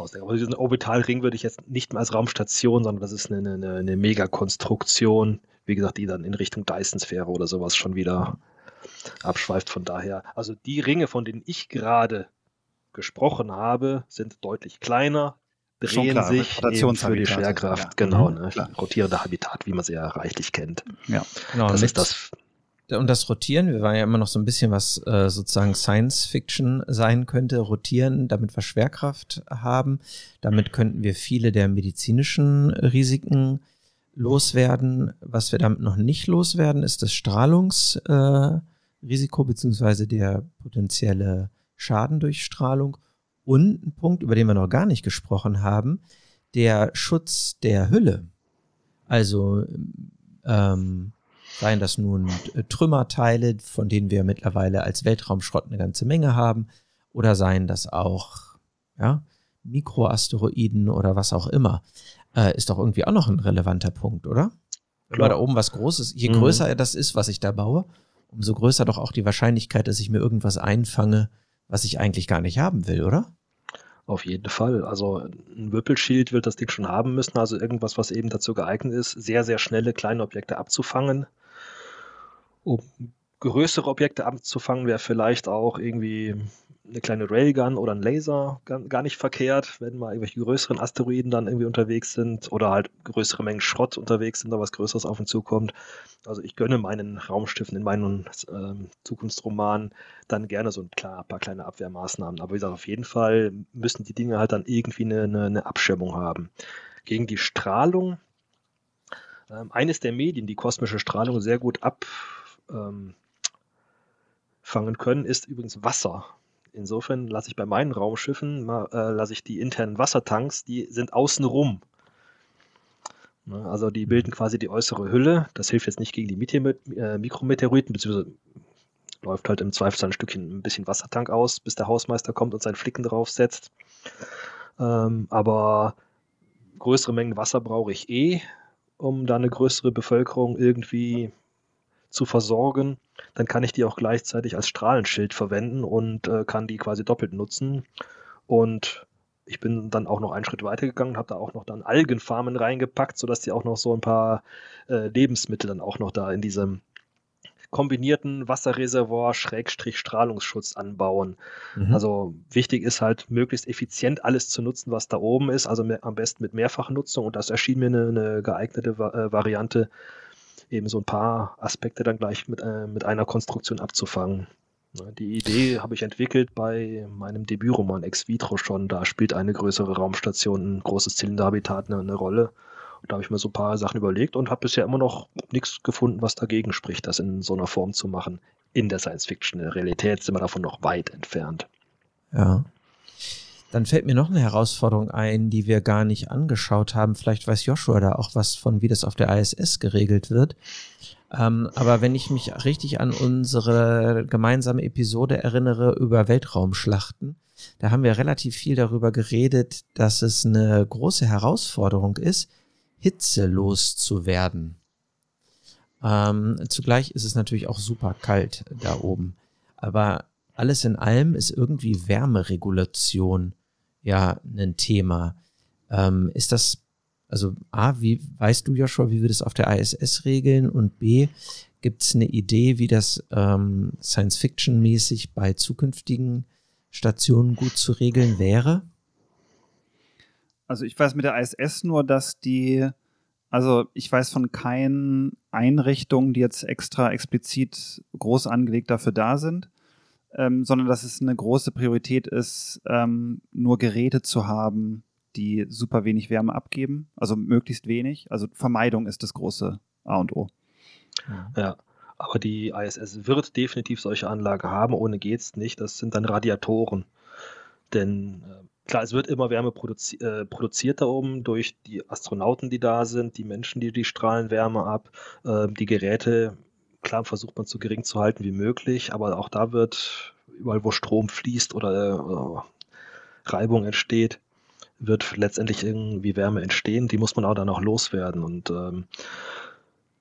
ausdenken. Aber diesen Orbitalring würde ich jetzt nicht mehr als Raumstation, sondern das ist eine, eine, eine Megakonstruktion, wie gesagt, die dann in Richtung Dyson-Sphäre oder sowas schon wieder abschweift. Von daher, also die Ringe, von denen ich gerade gesprochen habe, sind deutlich kleiner, drehen klar, sich für die Schwerkraft, ja. genau, mhm, ne? rotierende Habitat, wie man sie ja reichlich kennt. Ja, genau. Das ist das. Und das Rotieren, wir waren ja immer noch so ein bisschen, was äh, sozusagen Science Fiction sein könnte. Rotieren, damit wir Schwerkraft haben. Damit könnten wir viele der medizinischen Risiken loswerden. Was wir damit noch nicht loswerden, ist das Strahlungsrisiko äh, beziehungsweise der potenzielle Schaden durch Strahlung. Und ein Punkt, über den wir noch gar nicht gesprochen haben, der Schutz der Hülle. Also ähm, seien das nun Trümmerteile, von denen wir mittlerweile als Weltraumschrott eine ganze Menge haben, oder seien das auch ja, Mikroasteroiden oder was auch immer äh, ist doch irgendwie auch noch ein relevanter Punkt, oder? Wenn man da oben was Großes, je mhm. größer das ist, was ich da baue, umso größer doch auch die Wahrscheinlichkeit, dass ich mir irgendwas einfange, was ich eigentlich gar nicht haben will, oder? Auf jeden Fall. Also ein Wippelschild wird das Ding schon haben müssen, also irgendwas, was eben dazu geeignet ist, sehr, sehr schnelle kleine Objekte abzufangen. Um größere Objekte abzufangen, wäre vielleicht auch irgendwie eine kleine Railgun oder ein Laser gar, nicht verkehrt, wenn mal irgendwelche größeren Asteroiden dann irgendwie unterwegs sind oder halt größere Mengen Schrott unterwegs sind, da was Größeres auf uns zukommt. Also ich gönne meinen Raumschiffen in meinen äh, Zukunftsromanen dann gerne so ein klar, paar kleine Abwehrmaßnahmen. Aber wie gesagt, auf jeden Fall müssen die Dinge halt dann irgendwie eine, eine, eine Abschirmung haben. Gegen die Strahlung, ähm, eines der Medien, die kosmische Strahlung sehr gut abfangen ähm, können, ist übrigens Wasser. Insofern lasse ich bei meinen Raumschiffen, mal, äh, lasse ich die internen Wassertanks, die sind außenrum. Ne, also die bilden quasi die äußere Hülle. Das hilft jetzt nicht gegen die äh, Mikrometeoriten, beziehungsweise läuft halt im Zweifelsfall ein Stückchen ein bisschen Wassertank aus, bis der Hausmeister kommt und seinen Flicken draufsetzt. Ähm, aber größere Mengen Wasser brauche ich eh, um da eine größere Bevölkerung irgendwie zu versorgen. Dann kann ich die auch gleichzeitig als Strahlenschild verwenden und äh, kann die quasi doppelt nutzen. Und ich bin dann auch noch einen Schritt weiter gegangen, habe da auch noch dann Algenfarmen reingepackt, sodass die auch noch so ein paar äh, Lebensmittel dann auch noch da in diesem kombinierten Wasserreservoir Schrägstrich Strahlungsschutz anbauen. Mhm. Also wichtig ist halt möglichst effizient alles zu nutzen, was da oben ist, also mehr, am besten mit Mehrfachnutzung und das erschien mir eine, eine geeignete äh, Variante, eben so ein paar Aspekte dann gleich mit, äh, mit einer Konstruktion abzufangen. Die Idee habe ich entwickelt bei meinem Debütroman Ex Vitro schon. Da spielt eine größere Raumstation, ein großes Zylinderhabitat eine, eine Rolle. Und da habe ich mir so ein paar Sachen überlegt und habe bisher immer noch nichts gefunden, was dagegen spricht, das in so einer Form zu machen. In der Science Fiction. In der Realität sind wir davon noch weit entfernt. Ja. Dann fällt mir noch eine Herausforderung ein, die wir gar nicht angeschaut haben. Vielleicht weiß Joshua da auch was von, wie das auf der ISS geregelt wird. Ähm, aber wenn ich mich richtig an unsere gemeinsame Episode erinnere über Weltraumschlachten, da haben wir relativ viel darüber geredet, dass es eine große Herausforderung ist, hitzelos zu werden. Ähm, zugleich ist es natürlich auch super kalt da oben. Aber alles in allem ist irgendwie Wärmeregulation ja ein Thema. Ähm, ist das, also A, wie weißt du schon, wie wir das auf der ISS regeln? Und B, gibt es eine Idee, wie das ähm, Science-Fiction-mäßig bei zukünftigen Stationen gut zu regeln wäre? Also ich weiß mit der ISS nur, dass die, also ich weiß von keinen Einrichtungen, die jetzt extra explizit groß angelegt dafür da sind, ähm, sondern dass es eine große Priorität ist, ähm, nur Geräte zu haben, die super wenig Wärme abgeben, also möglichst wenig. Also Vermeidung ist das große A und O. Ja, aber die ISS wird definitiv solche Anlagen haben, ohne geht's nicht. Das sind dann Radiatoren. Denn äh, klar, es wird immer Wärme produzi äh, produziert da oben durch die Astronauten, die da sind, die Menschen, die die strahlen Wärme ab, äh, die Geräte. Klar, versucht man so gering zu halten wie möglich, aber auch da wird überall, wo Strom fließt oder äh, Reibung entsteht, wird letztendlich irgendwie Wärme entstehen. Die muss man auch dann auch loswerden und ähm,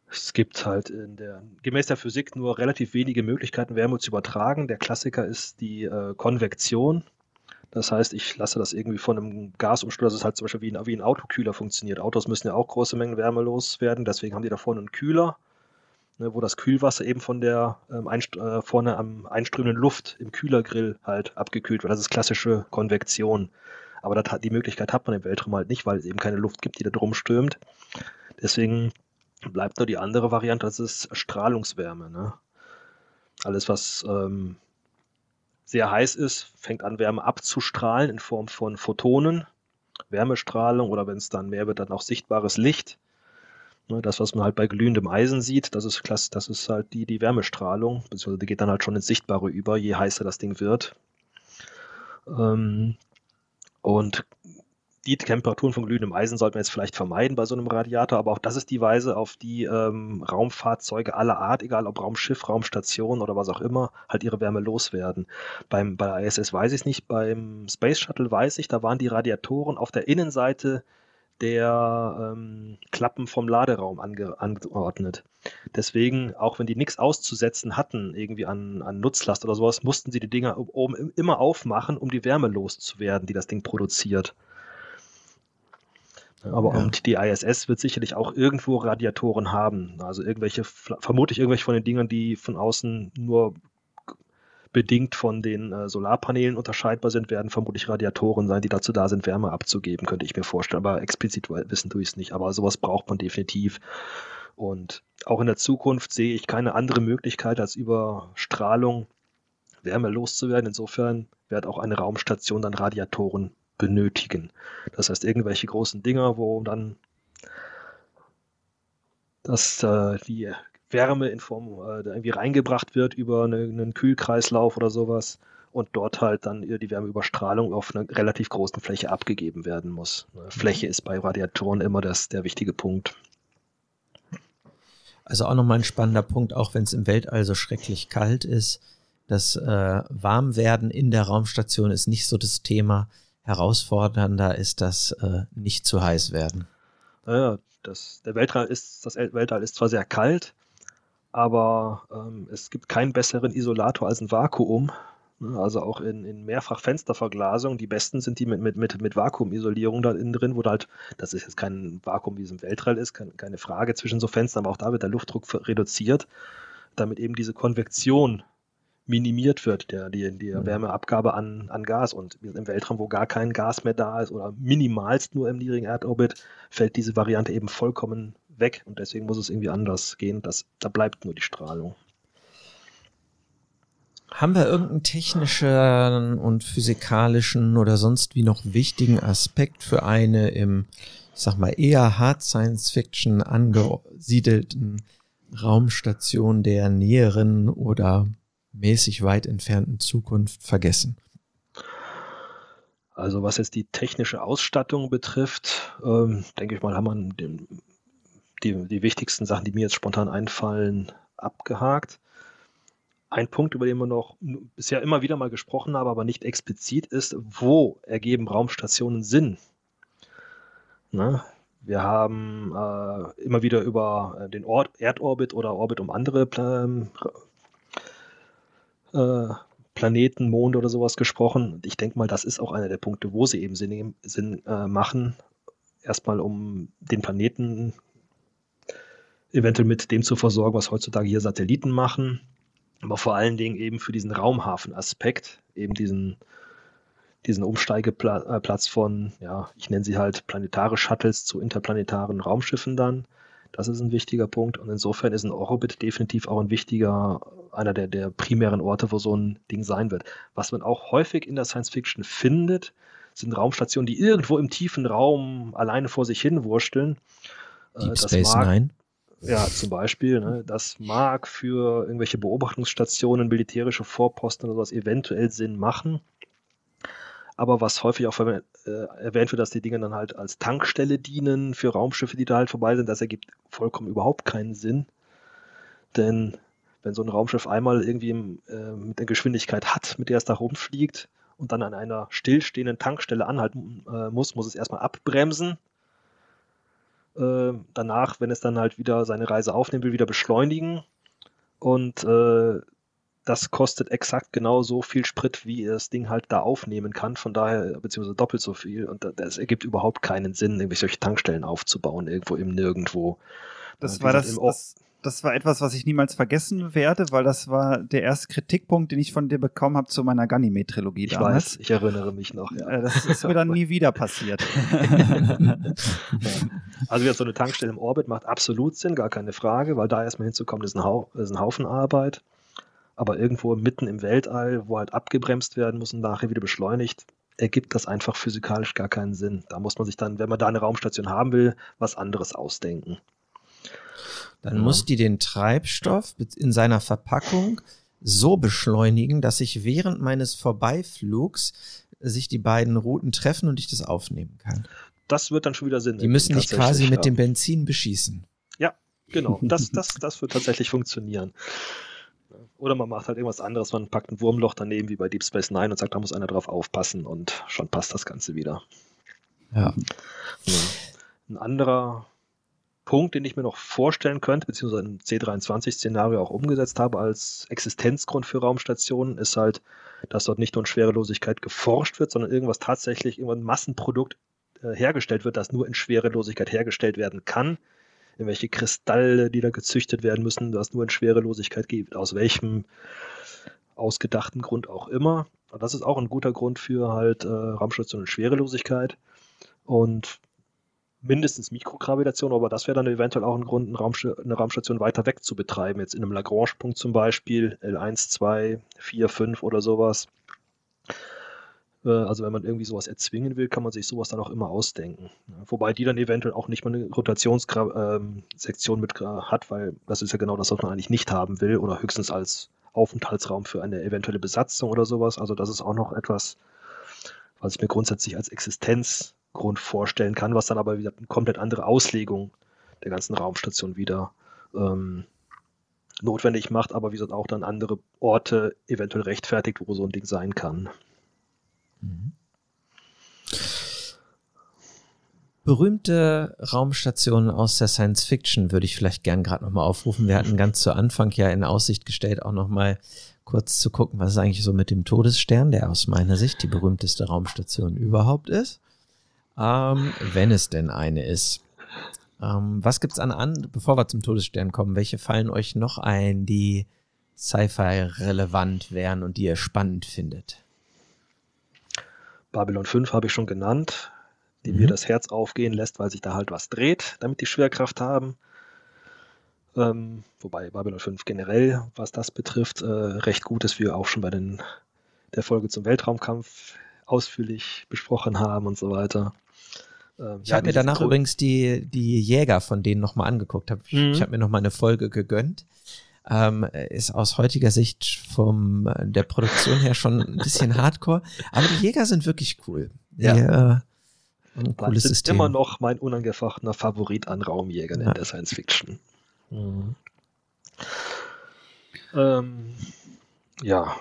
es gibt halt in der, gemäß der Physik nur relativ wenige Möglichkeiten, Wärme zu übertragen. Der Klassiker ist die äh, Konvektion. Das heißt, ich lasse das irgendwie von einem Gasumstoß, das ist halt zum Beispiel wie ein, wie ein Autokühler funktioniert. Autos müssen ja auch große Mengen Wärme loswerden, deswegen haben die da vorne einen Kühler, ne, wo das Kühlwasser eben von der ähm, äh, vorne am einströmenden Luft im Kühlergrill halt abgekühlt wird. Das ist klassische Konvektion. Aber das, die Möglichkeit hat man im Weltraum halt nicht, weil es eben keine Luft gibt, die da drum strömt. Deswegen bleibt nur die andere Variante, das ist Strahlungswärme. Ne? Alles, was ähm, sehr heiß ist, fängt an, Wärme abzustrahlen in Form von Photonen, Wärmestrahlung oder wenn es dann mehr wird, dann auch sichtbares Licht. Ne, das, was man halt bei glühendem Eisen sieht, das ist klasse, das ist halt die, die Wärmestrahlung, beziehungsweise die geht dann halt schon ins Sichtbare über, je heißer das Ding wird. Ähm, und die Temperaturen von glühendem Eisen sollte man jetzt vielleicht vermeiden bei so einem Radiator, aber auch das ist die Weise, auf die ähm, Raumfahrzeuge aller Art, egal ob Raumschiff, Raumstation oder was auch immer, halt ihre Wärme loswerden. Beim, bei der ISS weiß ich es nicht, beim Space Shuttle weiß ich, da waren die Radiatoren auf der Innenseite der ähm, Klappen vom Laderaum ange angeordnet. Deswegen, auch wenn die nichts auszusetzen hatten, irgendwie an, an Nutzlast oder sowas, mussten sie die Dinger oben immer aufmachen, um die Wärme loszuwerden, die das Ding produziert. Aber ja. und die ISS wird sicherlich auch irgendwo Radiatoren haben. Also irgendwelche, vermutlich irgendwelche von den Dingern, die von außen nur bedingt von den äh, Solarpanelen unterscheidbar sind, werden vermutlich Radiatoren sein, die dazu da sind, Wärme abzugeben, könnte ich mir vorstellen. Aber explizit wissen tue ich es nicht. Aber sowas braucht man definitiv. Und auch in der Zukunft sehe ich keine andere Möglichkeit, als über Strahlung Wärme loszuwerden. Insofern wird auch eine Raumstation dann Radiatoren benötigen. Das heißt, irgendwelche großen Dinger, wo dann dass äh, die Wärme in Form äh, irgendwie reingebracht wird über eine, einen Kühlkreislauf oder sowas und dort halt dann die Wärmeüberstrahlung auf einer relativ großen Fläche abgegeben werden muss. Ne, Fläche ist bei Radiatoren immer das, der wichtige Punkt. Also auch nochmal ein spannender Punkt, auch wenn es im Weltall so schrecklich kalt ist. Das äh, Warmwerden in der Raumstation ist nicht so das Thema herausfordernder ist das äh, nicht zu heiß werden. Naja, das, der Weltall ist, das Weltall ist zwar sehr kalt, aber ähm, es gibt keinen besseren Isolator als ein Vakuum. Ne, also auch in, in Mehrfach-Fensterverglasung. Die besten sind die mit, mit, mit, mit Vakuumisolierung da innen drin, wo da halt, das ist jetzt kein Vakuum, wie es im Weltall ist, kein, keine Frage zwischen so Fenstern, aber auch da wird der Luftdruck reduziert, damit eben diese Konvektion minimiert wird, der, die, die mhm. Wärmeabgabe an, an Gas. Und im Weltraum, wo gar kein Gas mehr da ist oder minimalst nur im niedrigen Erdorbit, fällt diese Variante eben vollkommen weg. Und deswegen muss es irgendwie anders gehen. Das, da bleibt nur die Strahlung. Haben wir irgendeinen technischen und physikalischen oder sonst wie noch wichtigen Aspekt für eine im, ich sag mal, eher Hard Science Fiction angesiedelten Raumstation der näheren oder mäßig weit entfernten Zukunft vergessen? Also was jetzt die technische Ausstattung betrifft, ähm, denke ich mal, haben wir den, die, die wichtigsten Sachen, die mir jetzt spontan einfallen, abgehakt. Ein Punkt, über den wir noch bisher immer wieder mal gesprochen haben, aber nicht explizit ist, wo ergeben Raumstationen Sinn? Na, wir haben äh, immer wieder über äh, den Ort, Erdorbit oder Orbit um andere Pla äh, Planeten, Monde oder sowas gesprochen. Ich denke mal, das ist auch einer der Punkte, wo sie eben Sinn, Sinn äh, machen. Erstmal, um den Planeten eventuell mit dem zu versorgen, was heutzutage hier Satelliten machen aber vor allen Dingen eben für diesen Raumhafen-Aspekt, eben diesen, diesen Umsteigeplatz von, ja, ich nenne sie halt planetare Shuttles zu interplanetaren Raumschiffen dann. Das ist ein wichtiger Punkt und insofern ist ein Orbit definitiv auch ein wichtiger, einer der, der primären Orte, wo so ein Ding sein wird. Was man auch häufig in der Science Fiction findet, sind Raumstationen, die irgendwo im tiefen Raum alleine vor sich hin wursteln. Äh, Deep das Space mag, Nine. Ja, zum Beispiel. Ne, das mag für irgendwelche Beobachtungsstationen, militärische Vorposten oder sowas eventuell Sinn machen. Aber was häufig auch äh, erwähnt wird, dass die Dinge dann halt als Tankstelle dienen für Raumschiffe, die da halt vorbei sind, das ergibt vollkommen überhaupt keinen Sinn. Denn wenn so ein Raumschiff einmal irgendwie äh, mit der Geschwindigkeit hat, mit der es da rumfliegt und dann an einer stillstehenden Tankstelle anhalten äh, muss, muss es erstmal abbremsen äh, danach, wenn es dann halt wieder seine Reise aufnehmen will, wieder beschleunigen. Und äh, das kostet exakt genau so viel Sprit, wie das Ding halt da aufnehmen kann. Von daher, beziehungsweise doppelt so viel. Und das ergibt überhaupt keinen Sinn, irgendwie solche Tankstellen aufzubauen, irgendwo im Nirgendwo. Das äh, war das, das, das war etwas, was ich niemals vergessen werde, weil das war der erste Kritikpunkt, den ich von dir bekommen habe zu meiner Ganymede-Trilogie ich damals. Ich weiß, ich erinnere mich noch. Ja. Äh, das ist mir dann nie wieder passiert. also jetzt so eine Tankstelle im Orbit macht absolut Sinn, gar keine Frage, weil da erstmal hinzukommen, ist ein, Hau ist ein Haufen Arbeit. Aber irgendwo mitten im Weltall, wo halt abgebremst werden muss und nachher wieder beschleunigt, ergibt das einfach physikalisch gar keinen Sinn. Da muss man sich dann, wenn man da eine Raumstation haben will, was anderes ausdenken. Dann ja. muss die den Treibstoff in seiner Verpackung so beschleunigen, dass ich während meines Vorbeiflugs sich die beiden Routen treffen und ich das aufnehmen kann. Das wird dann schon wieder Sinn. Die müssen dich quasi ja. mit dem Benzin beschießen. Ja, genau. Das, das, das wird tatsächlich funktionieren. Oder man macht halt irgendwas anderes, man packt ein Wurmloch daneben wie bei Deep Space Nine und sagt, da muss einer drauf aufpassen und schon passt das Ganze wieder. Ja. ja. Ein anderer Punkt, den ich mir noch vorstellen könnte, beziehungsweise im C23-Szenario auch umgesetzt habe als Existenzgrund für Raumstationen, ist halt, dass dort nicht nur in Schwerelosigkeit geforscht wird, sondern irgendwas tatsächlich, irgendwann ein Massenprodukt äh, hergestellt wird, das nur in Schwerelosigkeit hergestellt werden kann. Irgendwelche Kristalle, die da gezüchtet werden müssen, das nur in Schwerelosigkeit gibt, aus welchem ausgedachten Grund auch immer. Und das ist auch ein guter Grund für halt äh, Raumstationen in Schwerelosigkeit. Und mindestens Mikrogravitation, aber das wäre dann eventuell auch ein Grund, eine, Raumst eine Raumstation weiter weg zu betreiben. Jetzt in einem Lagrange-Punkt zum Beispiel, L1, 2, 4, 5 oder sowas. Äh, also wenn man irgendwie sowas erzwingen will, kann man sich sowas dann auch immer ausdenken. Wobei die dann eventuell auch nicht mal eine Rotationssektion mit äh, hat, weil das ist ja genau das, was man eigentlich nicht haben will oder höchstens als Aufenthaltsraum für eine eventuelle Besatzung oder sowas. Also das ist auch noch etwas, was ich mir grundsätzlich als Existenz Grund vorstellen kann, was dann aber wieder eine komplett andere Auslegung der ganzen Raumstation wieder ähm, notwendig macht, aber wie gesagt auch dann andere Orte eventuell rechtfertigt, wo so ein Ding sein kann. Mhm. Berühmte Raumstationen aus der Science Fiction würde ich vielleicht gern gerade nochmal aufrufen. Wir hatten ganz zu Anfang ja in Aussicht gestellt, auch nochmal kurz zu gucken, was ist eigentlich so mit dem Todesstern, der aus meiner Sicht die berühmteste Raumstation überhaupt ist. Ähm, wenn es denn eine ist. Ähm, was gibt's an, an, bevor wir zum Todesstern kommen, welche fallen euch noch ein, die Sci-Fi relevant wären und die ihr spannend findet? Babylon 5 habe ich schon genannt, die Mhm. mir das Herz aufgehen lässt, weil sich da halt was dreht, damit die Schwerkraft haben. Ähm, wobei Babylon 5 generell, was das betrifft, äh, recht gut ist, wie wir auch schon bei den, der Folge zum Weltraumkampf ausführlich besprochen haben und so weiter. Ähm, Ich ja, habe mir danach Gro- übrigens die, die Jäger von denen nochmal angeguckt. Hab, Mhm. Ich habe mir nochmal eine Folge gegönnt. Ähm, ist aus heutiger Sicht vom äh, der Produktion her schon ein bisschen hardcore, aber die Jäger sind wirklich cool. Die, Ja. äh, ein Das cooles ist System. immer noch mein unangefochtener Favorit an Raumjägern Ja. in der Science Fiction. Mhm. Ähm, ja,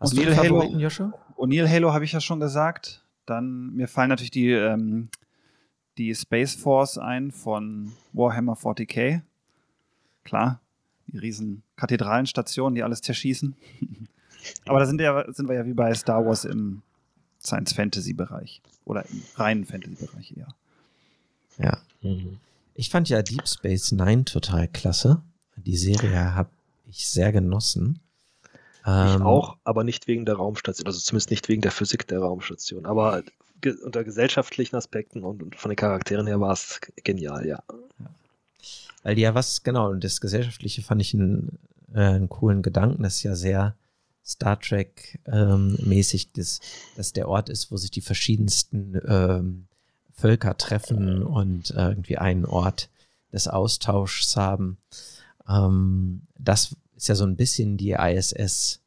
Hast Neil Halo- Joshua? O'Neill Halo habe ich ja schon gesagt. Dann mir fallen natürlich die, ähm, die Space Force ein von Warhammer 40k. Klar, die riesen Kathedralenstationen, die alles zerschießen. Aber da sind, ja, sind wir ja wie bei Star Wars im Science-Fantasy-Bereich. Oder im reinen Fantasy-Bereich eher. Ja. Mhm. Ich fand ja Deep Space Nine total klasse. Die Serie habe ich sehr genossen. Ich Ähm, auch, aber nicht wegen der Raumstation, also zumindest nicht wegen der Physik der Raumstation. Aber ge unter gesellschaftlichen Aspekten und, und von den Charakteren her war es genial, ja. Weil ja was, genau, und das Gesellschaftliche fand ich einen, äh, einen coolen Gedanken. Das ist ja sehr Star Trek-mäßig, dass das der Ort ist, wo sich die verschiedensten ähm, Völker treffen und äh, irgendwie einen Ort des Austauschs haben. Ähm, das ist ja so ein bisschen die ISS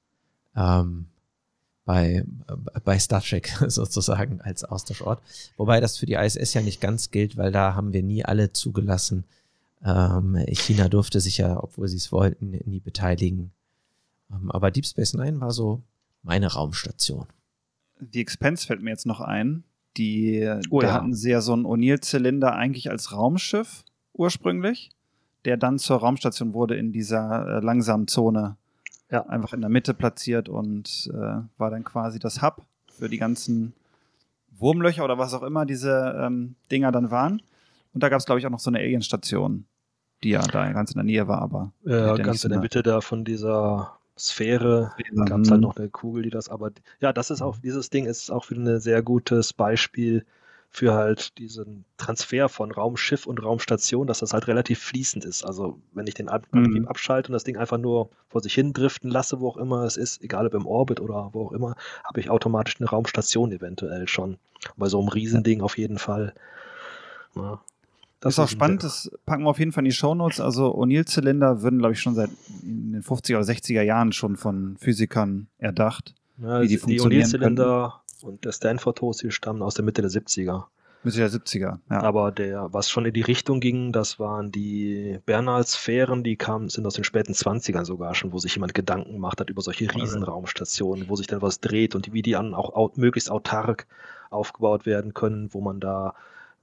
ähm, bei, äh, bei Star Trek sozusagen als Austauschort. Wobei das für die ISS ja nicht ganz gilt, weil da haben wir nie alle zugelassen. Ähm, China durfte sich ja, obwohl sie es wollten, nie beteiligen. Ähm, aber Deep Space Nine war so meine Raumstation. Die Expense fällt mir jetzt noch ein. Die, Oh da ja. hatten sie ja so einen O'Neill-Zylinder eigentlich als Raumschiff ursprünglich, der dann zur Raumstation wurde in dieser äh, langsamen Zone. Ja. Einfach in der Mitte platziert und äh, war dann quasi das Hub für die ganzen Wurmlöcher oder was auch immer diese ähm, Dinger dann waren. Und da gab es, glaube ich, auch noch so eine Alien-Station, die ja da ganz in der Nähe war, aber ja ganz in der Mitte da von dieser Sphäre gab es halt noch eine Kugel, die das, aber ja, das ist auch, dieses Ding ist auch wieder ein sehr gutes Beispiel für halt diesen Transfer von Raumschiff und Raumstation, dass das halt relativ fließend ist. Also wenn ich den Mhm. Antrieb abschalte und das Ding einfach nur vor sich hin driften lasse, wo auch immer es ist, egal ob im Orbit oder wo auch immer, habe ich automatisch eine Raumstation eventuell schon. Bei so einem Riesending auf jeden Fall. Ja, Das ist auch spannend, das packen wir auf jeden Fall in die Shownotes. Also O'Neill-Zylinder würden, glaube ich, schon seit in den 50er oder 60er Jahren schon von Physikern erdacht. Ja, wie die die funktionieren O'Neill-Zylinder und der Stanford-Toast stammen aus der Mitte der 70er. Mitte der 70er, ja. Aber der, was schon in die Richtung ging, das waren die Bernal-Sphären, die kamen, sind aus den späten 20ern sogar schon, wo sich jemand Gedanken gemacht hat über solche Riesenraumstationen, wo sich dann was dreht und wie die dann auch au möglichst autark aufgebaut werden können, wo man da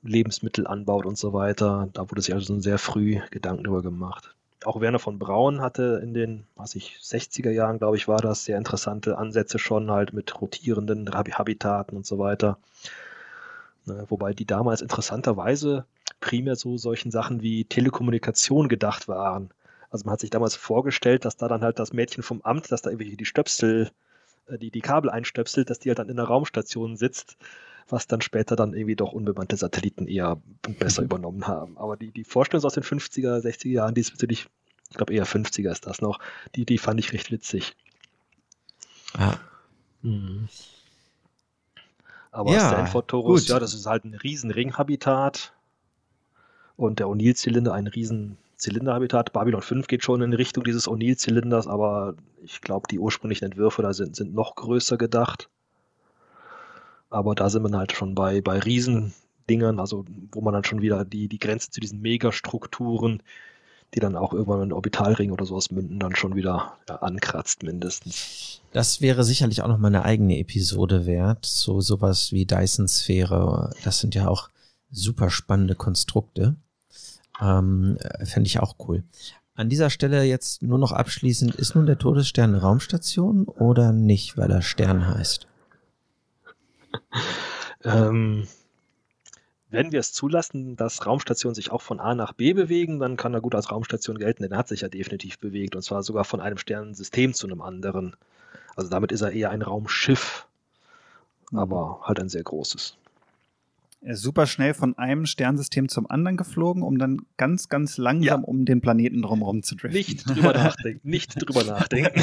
Lebensmittel anbaut und so weiter. Da wurde sich also schon sehr früh Gedanken drüber gemacht. Auch Werner von Braun hatte in den, was ich, 60er Jahren, glaube ich, war das, sehr interessante Ansätze schon halt mit rotierenden Hab- Habitaten und so weiter. Ne, wobei die damals interessanterweise primär so solchen Sachen wie Telekommunikation gedacht waren. Also man hat sich damals vorgestellt, dass da dann halt das Mädchen vom Amt, dass da irgendwie die Stöpsel, äh, die, die Kabel einstöpselt, dass die halt dann in der Raumstation sitzt, was dann später dann irgendwie doch unbemannte Satelliten eher besser übernommen haben. Aber die, die Vorstellung aus den 50er, 60er Jahren, die ist natürlich, ich glaube eher 50er ist das noch, die, die fand ich recht witzig. Ja. Aber Ja, Stanford Torus, ja, das ist halt ein riesen Ringhabitat. Und der O'Neill-Zylinder ein riesen Zylinderhabitat. Babylon 5 geht schon in Richtung dieses O'Neill-Zylinders, aber ich glaube, die ursprünglichen Entwürfe da sind, sind noch größer gedacht. Aber da sind wir halt schon bei, bei Riesendingern, also wo man dann schon wieder die, die Grenze zu diesen Megastrukturen, die dann auch irgendwann in Orbitalring oder sowas münden, dann schon wieder ja, ankratzt mindestens. Das wäre sicherlich auch noch mal eine eigene Episode wert. So sowas wie Dyson-Sphäre. Das sind ja auch super spannende Konstrukte. Ähm, Fände ich auch cool. An dieser Stelle jetzt nur noch abschließend, ist nun der Todesstern eine Raumstation oder nicht, weil er Stern heißt? Ähm, wenn wir es zulassen, dass Raumstationen sich auch von A nach B bewegen, dann kann er gut als Raumstation gelten, denn er hat sich ja definitiv bewegt und zwar sogar von einem Sternensystem zu einem anderen. Also damit ist er eher ein Raumschiff, mhm. aber halt ein sehr großes. Er ist super schnell von einem Sternsystem zum anderen geflogen, um dann ganz, ganz langsam ja. um den Planeten drumherum zu driften. Nicht drüber nachdenken, nicht drüber nachdenken.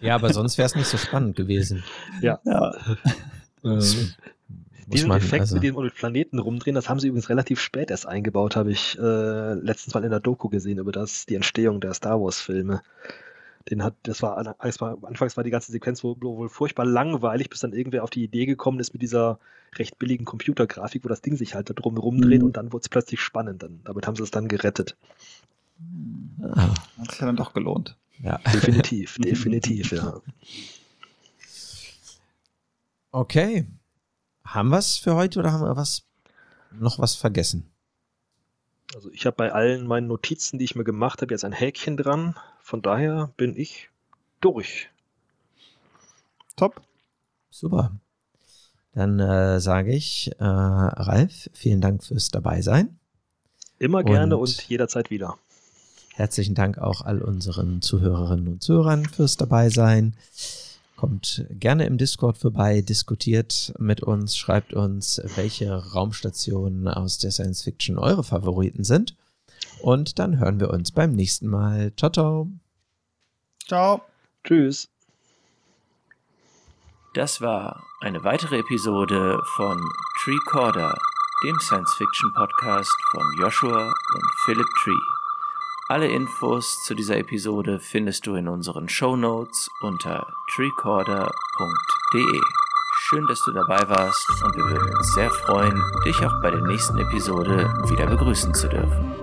Ja, aber sonst wäre es nicht so spannend gewesen. Ja. ja. Ähm, diesen man, Effekt also mit dem Planeten rumdrehen, das haben sie übrigens relativ spät erst eingebaut, habe ich äh, letztens mal in der Doku gesehen über das, die Entstehung der Star Wars-Filme. Den hat, das war, anfangs war die ganze Sequenz wohl, wohl furchtbar langweilig, bis dann irgendwer auf die Idee gekommen ist mit dieser recht billigen Computergrafik, wo das Ding sich halt da drum rumdreht mhm. und dann wurde es plötzlich spannend. Dann, damit haben sie es dann gerettet. Ah. Hat sich ja dann doch gelohnt. Ja. Definitiv, definitiv, ja. Okay. Haben wir es für heute oder haben wir was noch was vergessen? Also ich habe bei allen meinen Notizen, die ich mir gemacht habe, jetzt ein Häkchen dran. Von daher bin ich durch. Top. Super. Dann äh, sage ich, äh, Ralf, vielen Dank fürs Dabeisein. Immer gerne und, und jederzeit wieder. Herzlichen Dank auch all unseren Zuhörerinnen und Zuhörern fürs Dabeisein. Kommt gerne im Discord vorbei, diskutiert mit uns, schreibt uns, welche Raumstationen aus der Science Fiction eure Favoriten sind. Und dann hören wir uns beim nächsten Mal. Ciao, ciao. Ciao. Tschüss. Das war eine weitere Episode von Treecorder, dem Science Fiction Podcast von Joshua und Philip Tree. Alle Infos zu dieser Episode findest du in unseren Show Notes unter treecorder.de. Schön, dass du dabei warst und wir würden uns sehr freuen, dich auch bei der nächsten Episode wieder begrüßen zu dürfen.